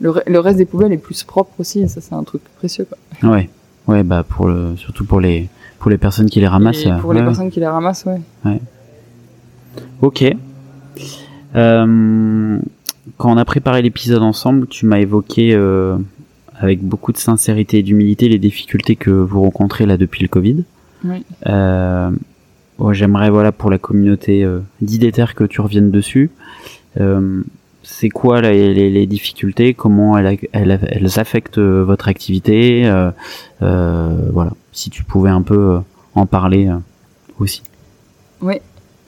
le, le reste des poubelles est plus propre aussi, et ça c'est un truc précieux. Quoi. Ouais. Ouais, bah pour le, surtout pour les, pour les personnes qui les ramassent. et euh, pour les personnes qui les ramassent, ouais. ouais. Ok. Euh, quand on a préparé l'épisode ensemble, tu m'as évoqué euh, avec beaucoup de sincérité et d'humilité les difficultés que vous rencontrez là depuis le Covid. Oui. Euh, ouais, J'aimerais voilà pour la communauté euh, d'idétaires que tu reviennes dessus. Euh, c'est quoi là, les, les difficultés? Comment elles, elles, elles affectent votre activité? Voilà, si tu pouvais un peu euh, en parler euh, aussi.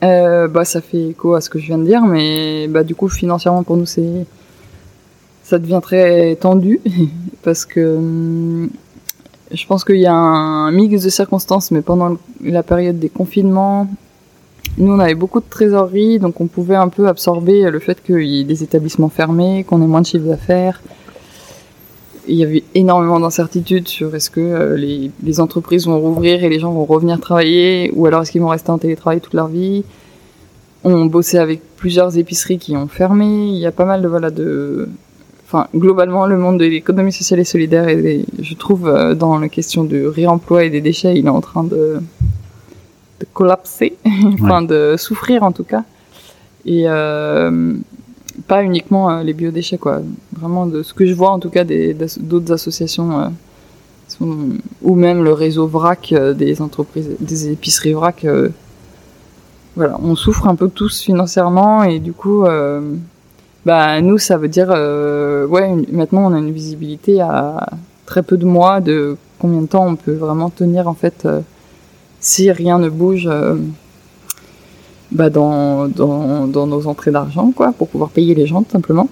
Euh, bah, ça fait écho à ce que je viens de dire, mais bah, du coup, financièrement, pour nous, c'est ça devient très tendu parce que hum, je pense qu'il y a un mix de circonstances, mais pendant la période des confinements, nous, on avait beaucoup de trésorerie, donc on pouvait un peu absorber le fait qu'il y ait des établissements fermés, qu'on ait moins de chiffre d'affaires. Il y avait énormément d'incertitudes sur est-ce que euh, les, les entreprises vont rouvrir et les gens vont revenir travailler, ou alors est-ce qu'ils vont rester en télétravail toute leur vie. On bossait avec plusieurs épiceries qui ont fermé. Il y a pas mal de voilà de, enfin globalement le monde de l'économie sociale et solidaire et je trouve euh, dans la question du réemploi et des déchets, il est en train de de collapser, enfin de souffrir en tout cas. Et euh, pas uniquement euh, les biodéchets quoi, vraiment de ce que je vois en tout cas d'autres associations euh, ou même le réseau vrac euh, des entreprises, des épiceries vrac. voilà, on souffre un peu tous financièrement et du coup, bah nous ça veut dire ouais maintenant on a une visibilité à très peu de mois de combien de temps on peut vraiment tenir en fait si rien ne bouge bah dans, dans, dans nos entrées d'argent quoi pour pouvoir payer les gens tout simplement.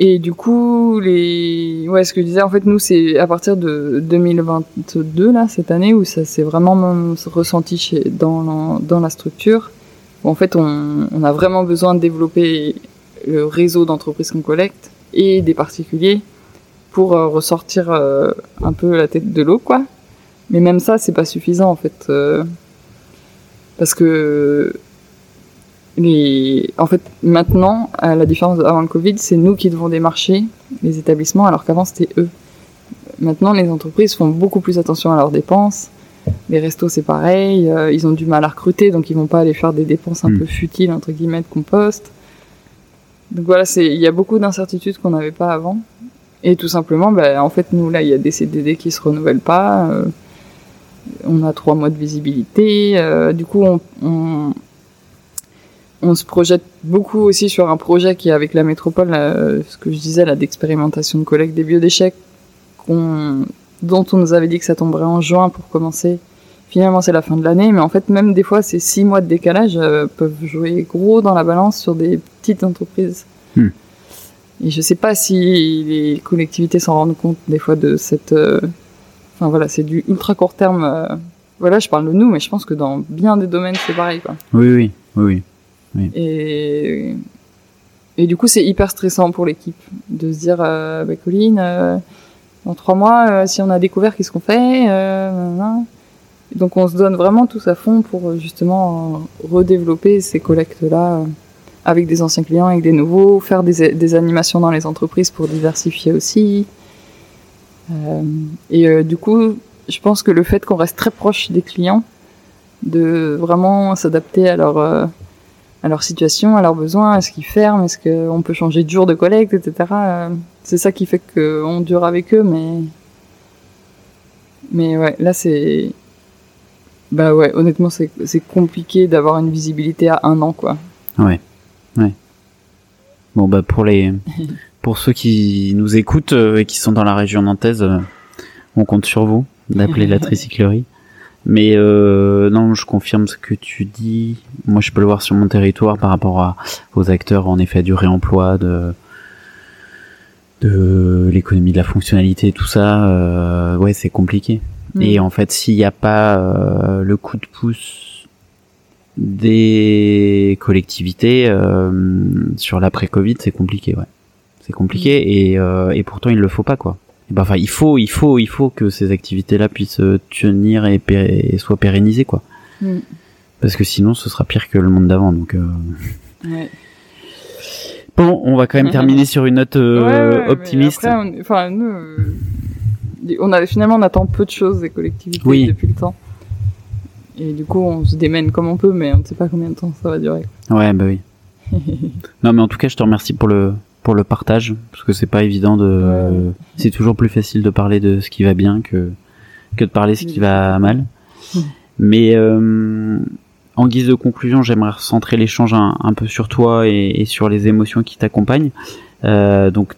Et du coup, les, ouais, ce que je disais, en fait, nous, c'est à partir de 2022, là, cette année, où ça s'est vraiment ressenti chez, dans, dans la structure. Où, en fait, on, on a vraiment besoin de développer le réseau d'entreprises qu'on collecte et des particuliers pour euh, ressortir euh, un peu la tête de l'eau, quoi. Mais même ça, c'est pas suffisant, en fait. euh, parce que les... En fait, maintenant, à la différence avant le Covid, c'est nous qui devons démarcher les établissements, alors qu'avant c'était eux. Maintenant, les entreprises font beaucoup plus attention à leurs dépenses. Les restos, c'est pareil. euh, ils ont du mal à recruter, donc ils vont pas aller faire des dépenses un Mm. peu futiles entre guillemets de compost. Donc voilà, c'est il y a beaucoup d'incertitudes qu'on n'avait pas avant. Et tout simplement, bah, en fait, nous là, il y a des CDD qui se renouvellent pas. euh, on a trois mois de visibilité. euh, du coup, on, on on se projette beaucoup aussi sur un projet qui est avec la métropole, euh, ce que je disais là, d'expérimentation de collecte des biodéchets, dont on nous avait dit que ça tomberait en juin pour commencer. Finalement, c'est la fin de l'année, mais en fait, même des fois, ces six mois de décalage euh, peuvent jouer gros dans la balance sur des petites entreprises. Hmm. Et je sais pas si les collectivités s'en rendent compte des fois de cette. Enfin voilà, c'est du ultra court terme. euh, Voilà, je parle de nous, mais je pense que dans bien des domaines, c'est pareil, quoi. Oui, oui, oui, oui. Et, et du coup, c'est hyper stressant pour l'équipe de se dire, euh, bah, Colline, euh, dans trois mois, euh, si on a découvert, qu'est-ce qu'on fait euh, Donc, on se donne vraiment tous à fond pour justement redévelopper ces collectes-là avec des anciens clients, avec des nouveaux, faire des, des animations dans les entreprises pour diversifier aussi. Euh, et euh, du coup, je pense que le fait qu'on reste très proche des clients, de vraiment s'adapter à leur euh, à leur situation, à leurs besoins, est-ce qu'ils ferment, est-ce qu'on peut changer de jour de collecte, etc. Euh, C'est ça qui fait qu'on dure avec eux, mais mais ouais, là c'est bah ouais, honnêtement c'est c'est compliqué d'avoir une visibilité à un an quoi. Ouais, ouais. Bon bah pour les pour ceux qui nous écoutent euh, et qui sont dans la région nantaise, euh, on compte sur vous d'appeler la tricyclerie. Mais euh, non, je confirme ce que tu dis. Moi, je peux le voir sur mon territoire par rapport à, aux acteurs, en effet, du réemploi, de de l'économie de la fonctionnalité, tout ça. Euh, ouais, c'est compliqué. Mm. Et en fait, s'il n'y a pas euh, le coup de pouce des collectivités sur l'après-Covid, c'est compliqué, ouais. C'est compliqué et, euh, et pourtant il le faut pas quoi. Ben, enfin, il faut, il faut, il faut que ces activités-là puissent euh, tenir et, soient pérennisées quoi. Mm. Parce que sinon, ce sera pire que le monde d'avant. Donc euh, Ouais. bon, on va quand même terminer sur une note euh, Ouais, optimiste. après, on- enfin, nous, on a finalement on attend peu de choses des collectivités Oui. depuis le temps. Et du coup, on se démène comme on peut, mais on ne sait pas combien de temps ça va durer. Ouais, bah oui. non, mais en tout cas, je te remercie pour le pour le partage parce que c'est pas évident de. C'est toujours plus facile de parler de ce qui va bien que que de parler ce qui va mal. Mais euh, en guise de conclusion, j'aimerais recentrer l'échange un, un peu sur toi et, et sur les émotions qui t'accompagnent. Euh, donc,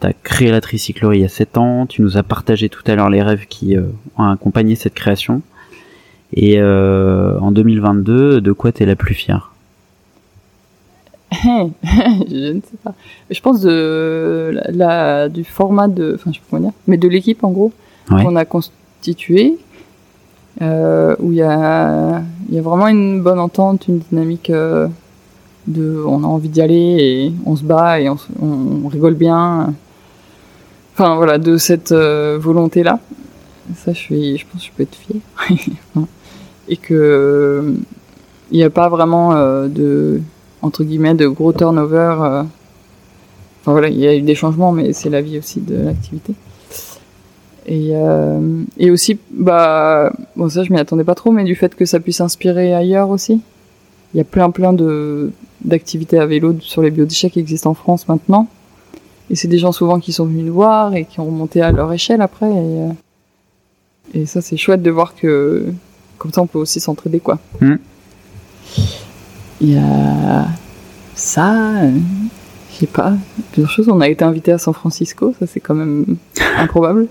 tu as créé la tricyclerie il y a 7 ans. Tu nous as partagé tout à l'heure les rêves qui euh, ont accompagné cette création. Et en 2022, de quoi t'es la plus fière? je ne sais pas. Je pense de la, du format de, enfin, je sais pas comment dire, mais de l'équipe en gros Ouais. qu'on a constitué, euh, où il y a, il y a vraiment une bonne entente, une dynamique euh, de, on a envie d'y aller et on se bat et on, se- on, on rigole bien. Enfin voilà, de cette volonté là. Ça, je suis, je pense, que je peux être fière. et que euh, il n'y a pas vraiment euh, de entre guillemets de gros turnover. euh. Enfin voilà, il y a eu des changements, mais c'est la vie aussi de l'activité. Et, euh, et aussi, bah, bon ça je m'y attendais pas trop, mais du fait que ça puisse inspirer ailleurs aussi. Il y a plein plein de d'activités à vélo sur les biodéchets qui existent en France maintenant. Et c'est des gens souvent qui sont venus nous voir et qui ont remonté à leur échelle après. Et, euh, et ça c'est chouette de voir que comme ça on peut aussi s'entraider quoi. Hmm. Il y a ça, euh, je sais pas, plusieurs choses. On a été invité à San Francisco, ça c'est quand même improbable,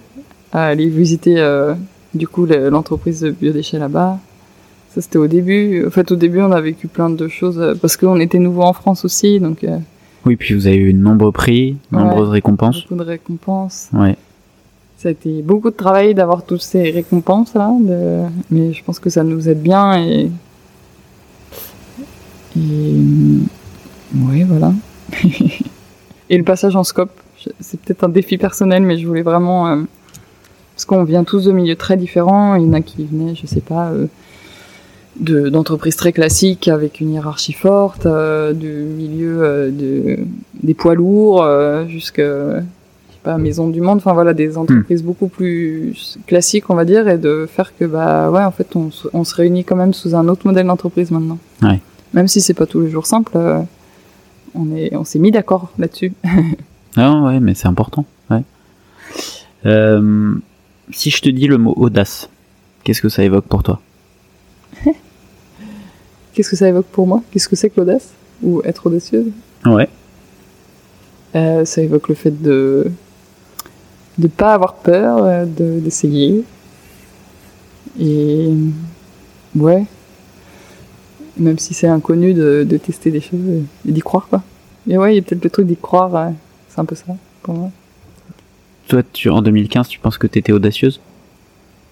à aller visiter euh, du coup le- l'entreprise de biodéchets là-bas. Ça c'était au début. En fait au début on a vécu plein de choses euh, parce qu'on était nouveau en France aussi, donc euh, Oui, puis vous avez eu de nombreux prix, Ouais. nombreuses récompenses. beaucoup de récompenses. Ouais. Ça a été beaucoup de travail d'avoir toutes ces récompenses là, de... mais je pense que ça nous aide bien et et ouais voilà. et le passage en scope, c'est peut-être un défi personnel, mais je voulais vraiment euh, parce qu'on vient tous de milieux très différents. Il y en a qui venaient, je sais pas. euh, de d'entreprises très classiques avec une hiérarchie forte, euh, du milieu euh, de, des poids lourds euh, jusqu'à pas Maison du Monde, enfin voilà des entreprises beaucoup plus classiques on va dire et de faire que bah ouais en fait on, se- on se réunit quand même sous un autre modèle d'entreprise maintenant. Ouais. Même si c'est pas tous les jours simple, euh, on est on s'est mis d'accord là-dessus. Ah ouais, mais c'est important. Ouais. Euh, si je te dis le mot audace, qu'est-ce que ça évoque pour toi? Qu'est-ce que ça évoque pour moi? Qu'est-ce que c'est que l'audace? Ou être audacieuse? Ouais. Euh, ça évoque le fait de de pas avoir peur, de d'essayer. Et ouais, même si c'est inconnu de, de tester des choses et d'y croire quoi. Et ouais, il y a peut-être le truc d'y croire, c'est un peu ça pour moi. Toi, tu, en 2015, tu penses que t'étais audacieuse?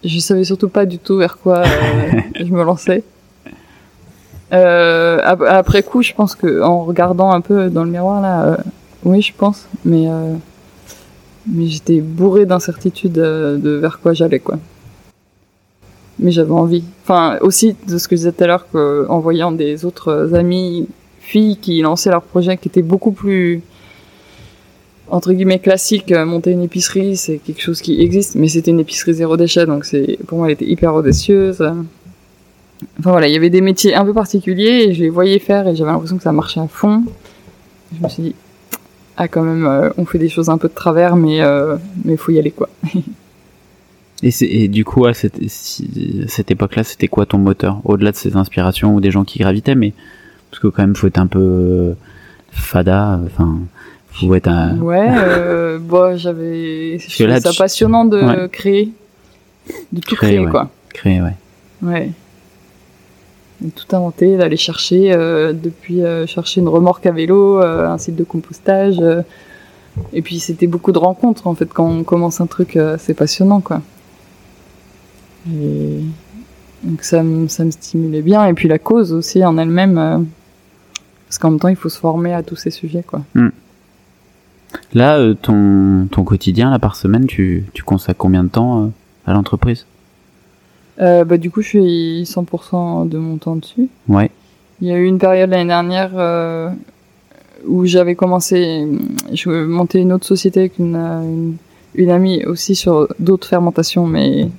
Je savais surtout pas du tout vers quoi euh, je me lançais. Euh, ap- après coup, je pense que en regardant un peu dans le miroir là, euh, oui, je pense, mais mais j'étais bourré d'incertitude euh, de vers quoi j'allais quoi. Mais j'avais envie. Enfin, aussi de ce que je disais tout à l'heure, qu'en voyant des autres amis filles qui lançaient leurs projets, qui étaient beaucoup plus entre guillemets classique, euh, monter une épicerie, c'est quelque chose qui existe, mais c'était une épicerie zéro déchet, donc c'est pour moi elle était hyper audacieuse. Enfin voilà, il y avait des métiers un peu particuliers et je les voyais faire et j'avais l'impression que ça marchait à fond. Je me suis dit ah quand même euh, on fait des choses un peu de travers mais euh, mais faut y aller quoi. et, du coup, à cette, cette époque-là, c'était quoi ton moteur? Au-delà de ces inspirations ou des gens qui gravitaient, mais parce que quand même, faut être un peu euh, fada, enfin, Faut être un... Ouais, euh, bon, j'avais, je trouvais ça tu- passionnant de Ouais. créer, de tout Créer, créer, ouais. quoi. créé, ouais. Ouais. De tout inventer, d'aller chercher, euh, depuis euh, chercher une remorque à vélo, euh, un site de compostage. euh, et puis c'était beaucoup de rencontres en fait quand on commence un truc, euh, c'est passionnant quoi. Et donc ça me, ça me stimulait bien. Et puis la cause aussi en elle-même, euh, parce qu'en même temps il faut se former à tous ces sujets quoi. Là, euh, ton, ton quotidien, là, par semaine, tu, tu consacres combien de temps euh, à l'entreprise? Bah du coup je suis 100% de mon temps dessus. Ouais. Il y a eu une période l'année dernière où j'avais commencé, je montais une autre société avec une, une, une amie aussi sur d'autres fermentations, mais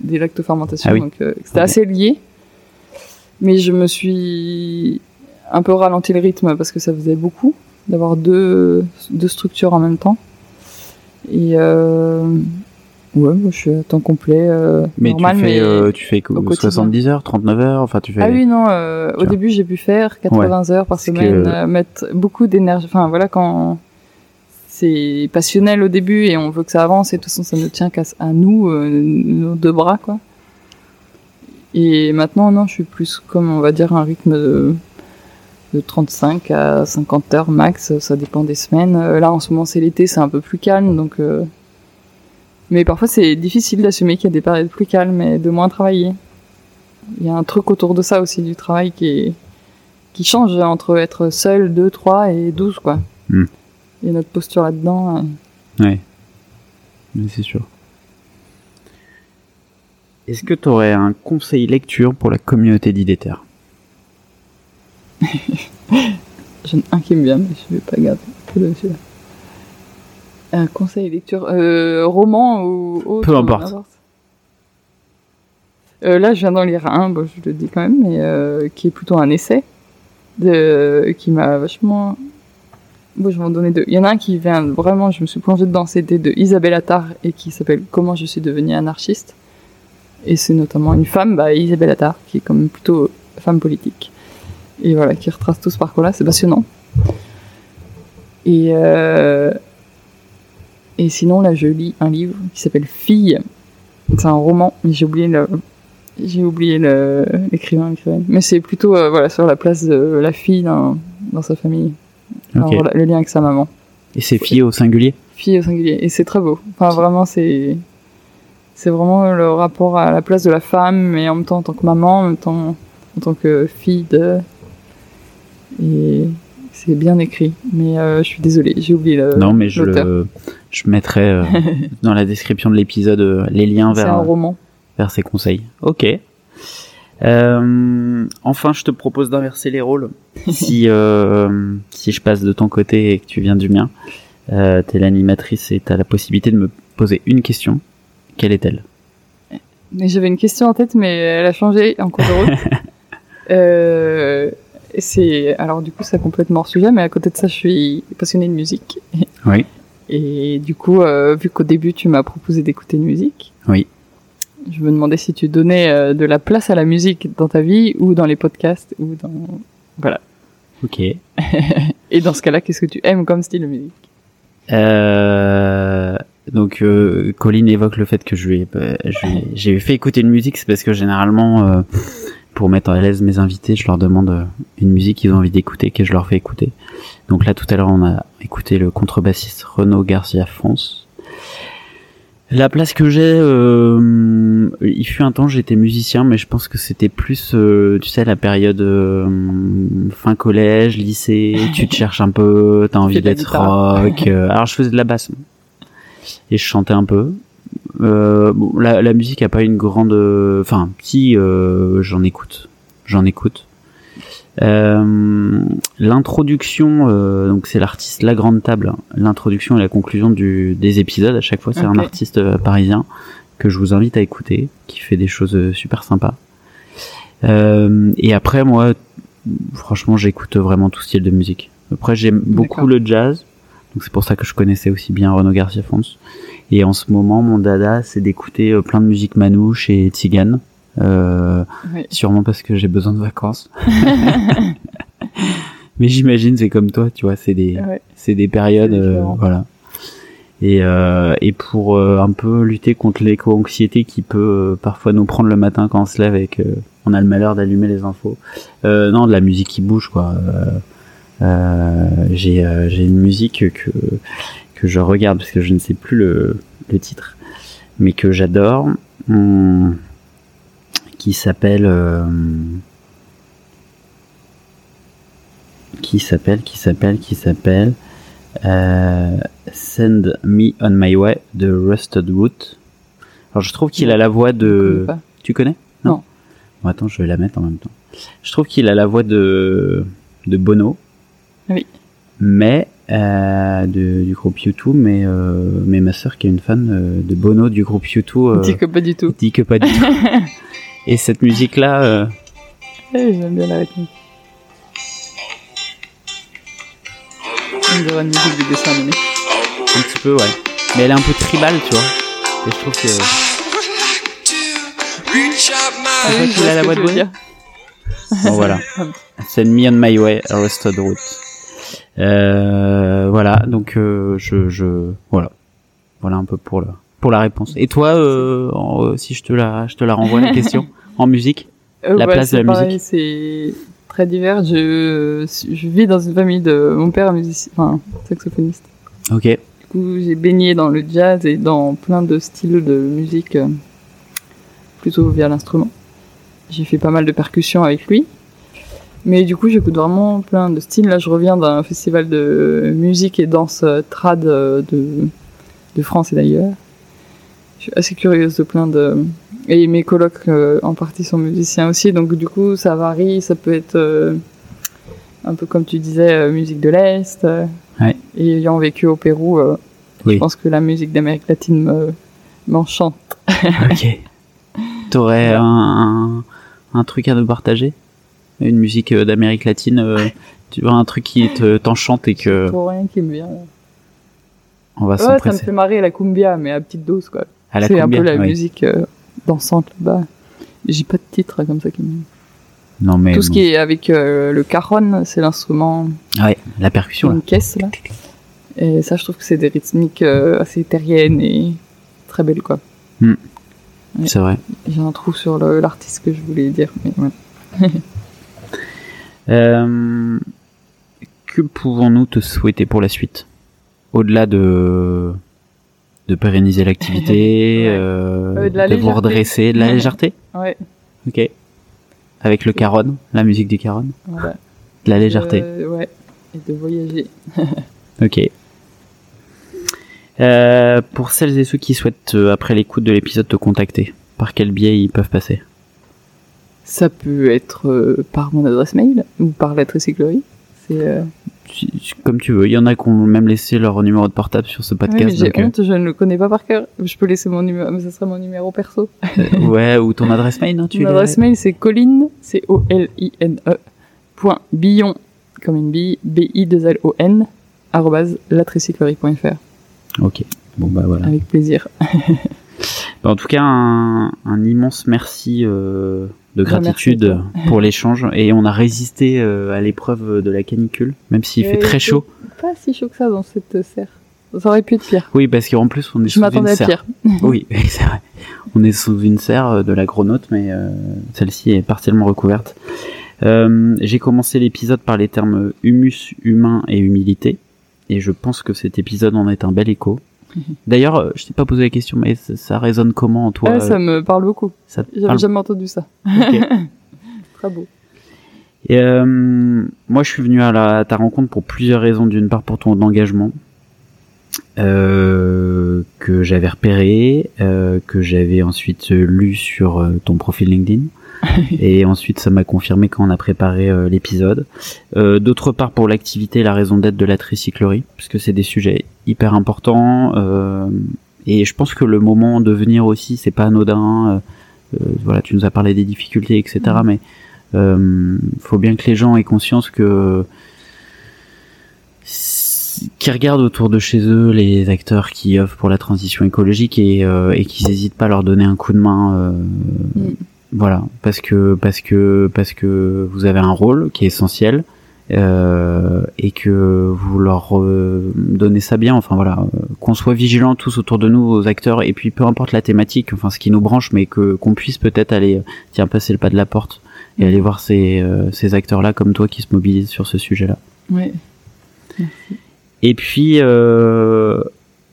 des lactofermentations, Ah oui. donc euh, c'était assez lié. Mais je me suis un peu ralenti le rythme parce que ça faisait beaucoup d'avoir deux, deux structures en même temps. Et euh, ouais, moi, je suis à temps complet, euh, Mais normal, tu fais, mais euh, tu fais que- au quotidien. 70 heures, 39 heures, enfin, tu fais. ah oui, non, euh, au début j'ai pu faire 80 heures par que- semaine, euh, mettre beaucoup d'énergie. Enfin voilà, quand c'est passionnel au début et on veut que ça avance et de toute façon ça ne tient qu'à nous, euh, nos deux bras quoi. Et maintenant, non, je suis plus comme on va dire un rythme de, de 35 à 50 heures max, ça dépend des semaines. Euh, Là en ce moment c'est l'été, c'est un peu plus calme donc. euh, Mais parfois c'est difficile d'assumer qu'il y a des périodes plus calmes et de moins travailler il y a un truc autour de ça aussi du travail qui qui change entre être seul 2, 3 et 12 quoi. Hmm. Et notre posture là-dedans. euh, Ouais. Mais c'est sûr. Est-ce que tu aurais un conseil lecture pour la communauté d'Idéter J'en ai un qui me vient, mais je vais pas garder. Un conseil lecture, euh, roman ou autre Peu importe. Euh, là, je viens d'en lire un, bon, je le dis quand même, mais euh, qui est plutôt un essai, de, qui m'a vachement. Bon, je vais en donner deux. Il y en a un qui vient vraiment, je me suis plongée dedans, c'était de Isabelle Attard et qui s'appelle Comment je suis devenue anarchiste. Et c'est notamment une femme, bah, Isabelle Attard, qui est quand même plutôt femme politique. Et voilà, qui retrace tout ce parcours-là, c'est passionnant. Et, euh, et sinon, là, je lis un livre qui s'appelle Fille. C'est un roman, mais j'ai oublié le, j'ai oublié l'écrivain, l'écrivaine. Mais c'est plutôt, euh, voilà, sur la place de la fille dans, dans sa famille. Alors, le lien avec sa maman. Et c'est filles au singulier Fille au singulier. Et c'est très beau. Enfin, vraiment, c'est, c'est vraiment le rapport à la place de la femme, mais en même temps en tant que maman, en même temps en tant que fille de. Et c'est bien écrit. Mais euh, je suis désolée, j'ai oublié le. Non, mais je, le, je mettrai euh, dans la description de l'épisode euh, les liens C'est un vers, roman. vers ces conseils. Ok. Euh, enfin, je te propose d'inverser les rôles. si, euh, si je passe de ton côté et que tu viens du mien, euh, t'es l'animatrice et t'as la possibilité de me poser une question. Quelle est-elle? Mais j'avais une question en tête, mais elle a changé en cours de route. euh, c'est alors du coup c'est complètement hors sujet, mais à côté de ça, je suis passionnée de musique. Oui. Et du coup, euh, vu qu'au début tu m'as proposé d'écouter une musique, Oui. Je me demandais si tu donnais euh, de la place à la musique dans ta vie ou dans les podcasts ou dans voilà. Ok. Et dans ce cas-là, qu'est-ce que tu aimes comme style de musique? Euh, donc, euh, Colline évoque le fait que je lui ai, bah, je lui ai- j'ai fait écouter une musique, c'est parce que généralement, euh, pour mettre à l'aise mes invités, je leur demande euh, une musique qu'ils ont envie d'écouter, que je leur fais écouter. Donc là, tout à l'heure, on a écouté le contrebassiste Renaud Garcia Fonce. La place que j'ai, euh, il fut un temps j'étais musicien, mais je pense que c'était plus, euh, tu sais, la période euh, fin collège, lycée, tu te cherches un peu, t'as envie d'être rock. euh, alors je faisais de la basse et je chantais un peu. Euh, bon, la, la musique a pas une grande, enfin, si euh, j'en écoute, j'en écoute. Euh, l'introduction, euh, donc c'est l'artiste La Grande Table. L'introduction et la conclusion du, des épisodes à chaque fois, c'est un artiste euh, parisien que je vous invite à écouter, qui fait des choses euh, super sympas. Euh, et après, moi, franchement, j'écoute vraiment tout style de musique. Après, j'aime beaucoup le jazz, donc c'est pour ça que je connaissais aussi bien Renaud Garcia Fonce. Et en ce moment, mon dada, c'est d'écouter plein de musique manouche et tzigane. Euh, Oui. sûrement parce que j'ai besoin de vacances. mais j'imagine c'est comme toi, tu vois, c'est des, Ouais. c'est des périodes, euh, voilà. Et, euh, et pour euh, un peu lutter contre l'éco-anxiété qui peut euh, parfois nous prendre le matin quand on se lève et que on a le malheur d'allumer les infos. Euh, non, de la musique qui bouge, quoi. J'ai euh, j'ai une musique que que je regarde parce que je ne sais plus le, le titre, mais que j'adore, hum, qui s'appelle euh, qui s'appelle qui s'appelle qui s'appelle euh, Send Me on My Way de Rusted Root. Alors je trouve qu'il a la voix de connais tu connais? Non. Bon, attends, je vais la mettre en même temps. Je trouve qu'il a la voix de de Bono. Oui. Mais euh, de, du groupe U2, mais euh, mais ma sœur qui est une fan euh, de Bono du groupe U2 euh, Dis que pas du tout. dit que pas du tout. Et cette musique là, euh, Eh, J'aime bien la rythmique. On dirait une musique de dessin animé. un petit peu ouais. Mais elle est un peu tribale, tu vois. Et je trouve que Ah qu'il je a la voix de dire. bon voilà. Send Me on My Way, Arrested Root. Euh, voilà, donc euh, je, je voilà, voilà un peu pour la pour la réponse. Et toi, euh, en- euh, si je te la je te la renvoie la question en musique. Euh, La place de la pareil, musique. C'est très divers. Je, je vis dans une famille de mon père est musicien, enfin saxophoniste. Ok. Du coup, j'ai baigné dans le jazz et dans plein de styles de musique, euh, plutôt via l'instrument. J'ai fait pas mal de percussions avec lui. Mais du coup, j'écoute vraiment plein de styles. Là, je reviens d'un festival de musique et danse euh, trad euh, de, de France et d'ailleurs. Je suis assez curieuse de plein de... Et mes colocs, euh, en partie, sont musiciens aussi. Donc, du coup, ça varie. Ça peut être euh, un peu comme tu disais, euh, musique de l'Est. Ouais. Et ayant vécu au Pérou, Oui. je pense que la musique d'Amérique latine me- m'enchante. Ok. T'aurais un, un un truc à nous partager? Une musique d'Amérique latine euh, Tu vois un truc qui te t'enchante et que Pour rien qui me vient. on va Ouais, ça me fait marrer la cumbia, mais à petite dose, quoi. C'est un peu la musique euh, dansante là-bas. J'ai pas de titre comme ça qui me... Non mais Tout ce bon. qui est avec euh, le cajon, c'est l'instrument, ouais, la percussion. là. une caisse là. Et ça, je trouve que c'est des rythmiques euh, assez terriennes et très belles, quoi. Ouais. C'est vrai. J'ai un trou sur l'artiste que je voulais dire, mais ouais. Euh, que pouvons-nous te souhaiter pour la suite? Au-delà de de pérenniser l'activité, Ouais. euh, Euh, de la vous légèreté. redresser, de la légèreté Ouais, Ok. Avec le caron, la musique du caron, voilà. de la légèreté. Euh, ouais, et de voyager. Ok. Euh, pour celles et ceux qui souhaitent, euh, après l'écoute de l'épisode, te contacter, par quel biais ils peuvent passer? Ça peut être euh, par mon adresse mail ou par la tricyclerie. C'est euh, Comme tu veux. Il y en a qui ont même laissé leur numéro de portable sur ce oui, podcast. j'ai donc, euh, honte, je ne le connais pas par cœur. Je peux laisser mon numéro, mais ce serait mon numéro perso. euh, ouais, ou ton adresse mail, tu Mon adresse mail c'est colline, c'est o l i n e point billon comme une bille b i 2 l o n arrobase latricyclerie.fr Ok. Bon bah voilà. avec plaisir. Bah, en tout cas, un, un immense merci euh, de gratitude pour l'échange et on a résisté euh, à l'épreuve de la canicule, même s'il fait Et très chaud. Pas si chaud que ça dans cette serre. Ça aurait pu être pire. Oui, parce qu'en plus on est Je sous une m'attendais à serre. pire. Oui, c'est vrai. On est sous une serre euh, de la Gronote, mais euh, celle-ci est partiellement recouverte. Euh, J'ai commencé l'épisode par les termes humus, humain et humilité, et je pense que cet épisode en est un bel écho. D'ailleurs, euh, je t'ai pas posé la question, mais ça, ça résonne comment en toi Ouais, ça me parle beaucoup. J'avais parle jamais entendu ça. Très beau. Et, euh, moi, je suis venu à, la, à ta rencontre pour plusieurs raisons. D'une part, pour ton engagement euh, que j'avais repéré, euh, que j'avais ensuite lu sur euh, ton profil LinkedIn. et ensuite, ça m'a confirmé quand on a préparé euh, l'épisode. Euh, D'autre part, pour l'activité la raison d'être de la tricyclerie, puisque c'est des sujets hyper importants. euh, et je pense que le moment de venir aussi, c'est pas anodin. euh, voilà, tu nous as parlé des difficultés, etc. Mais euh, faut bien que les gens aient conscience que qui regardent autour de chez eux les acteurs qui œuvrent pour la transition écologique et, euh, et qu'ils n'hésitent pas à leur donner un coup de main. euh, Mm. Voilà, parce que parce que parce que vous avez un rôle qui est essentiel euh, et que vous leur euh, donnez ça bien. Enfin voilà, euh, qu'on soit vigilants tous autour de nous, aux acteurs, et puis peu importe la thématique, enfin ce qui nous branche, mais que qu'on puisse peut-être aller, tiens, passer le pas de la porte et aller voir ces, ces acteurs-là comme toi qui se mobilisent sur ce sujet-là. Oui. Et puis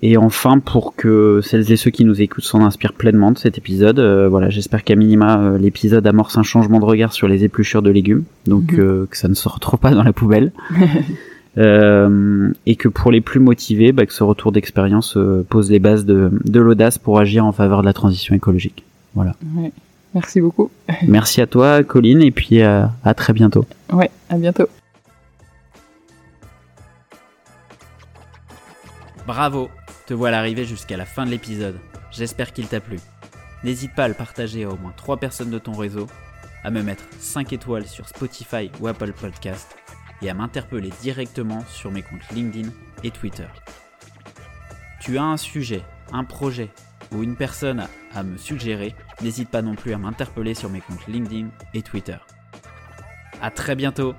et enfin, pour que celles et ceux qui nous écoutent s'en inspirent pleinement de cet épisode, euh, voilà, j'espère qu'à minima euh, l'épisode amorce un changement de regard sur les épluchures de légumes, donc mhm. euh, que ça ne se retrouve pas dans la poubelle, et que pour les plus motivés, bah, que ce retour d'expérience pose les bases de, de l'audace pour agir en faveur de la transition écologique. Voilà. Ouais. Merci beaucoup. Merci à toi, Colline, et puis à très bientôt. Ouais, à bientôt. Bravo te voilà arrivé jusqu'à la fin de l'épisode. J'espère qu'il t'a plu. N'hésite pas à le partager à au moins 3 personnes de ton réseau, à me mettre 5 étoiles sur Spotify ou Apple Podcast et à m'interpeller directement sur mes comptes LinkedIn et Twitter. Tu as un sujet, un projet ou une personne à me suggérer, n'hésite pas non plus à m'interpeller sur mes comptes LinkedIn et Twitter. A très bientôt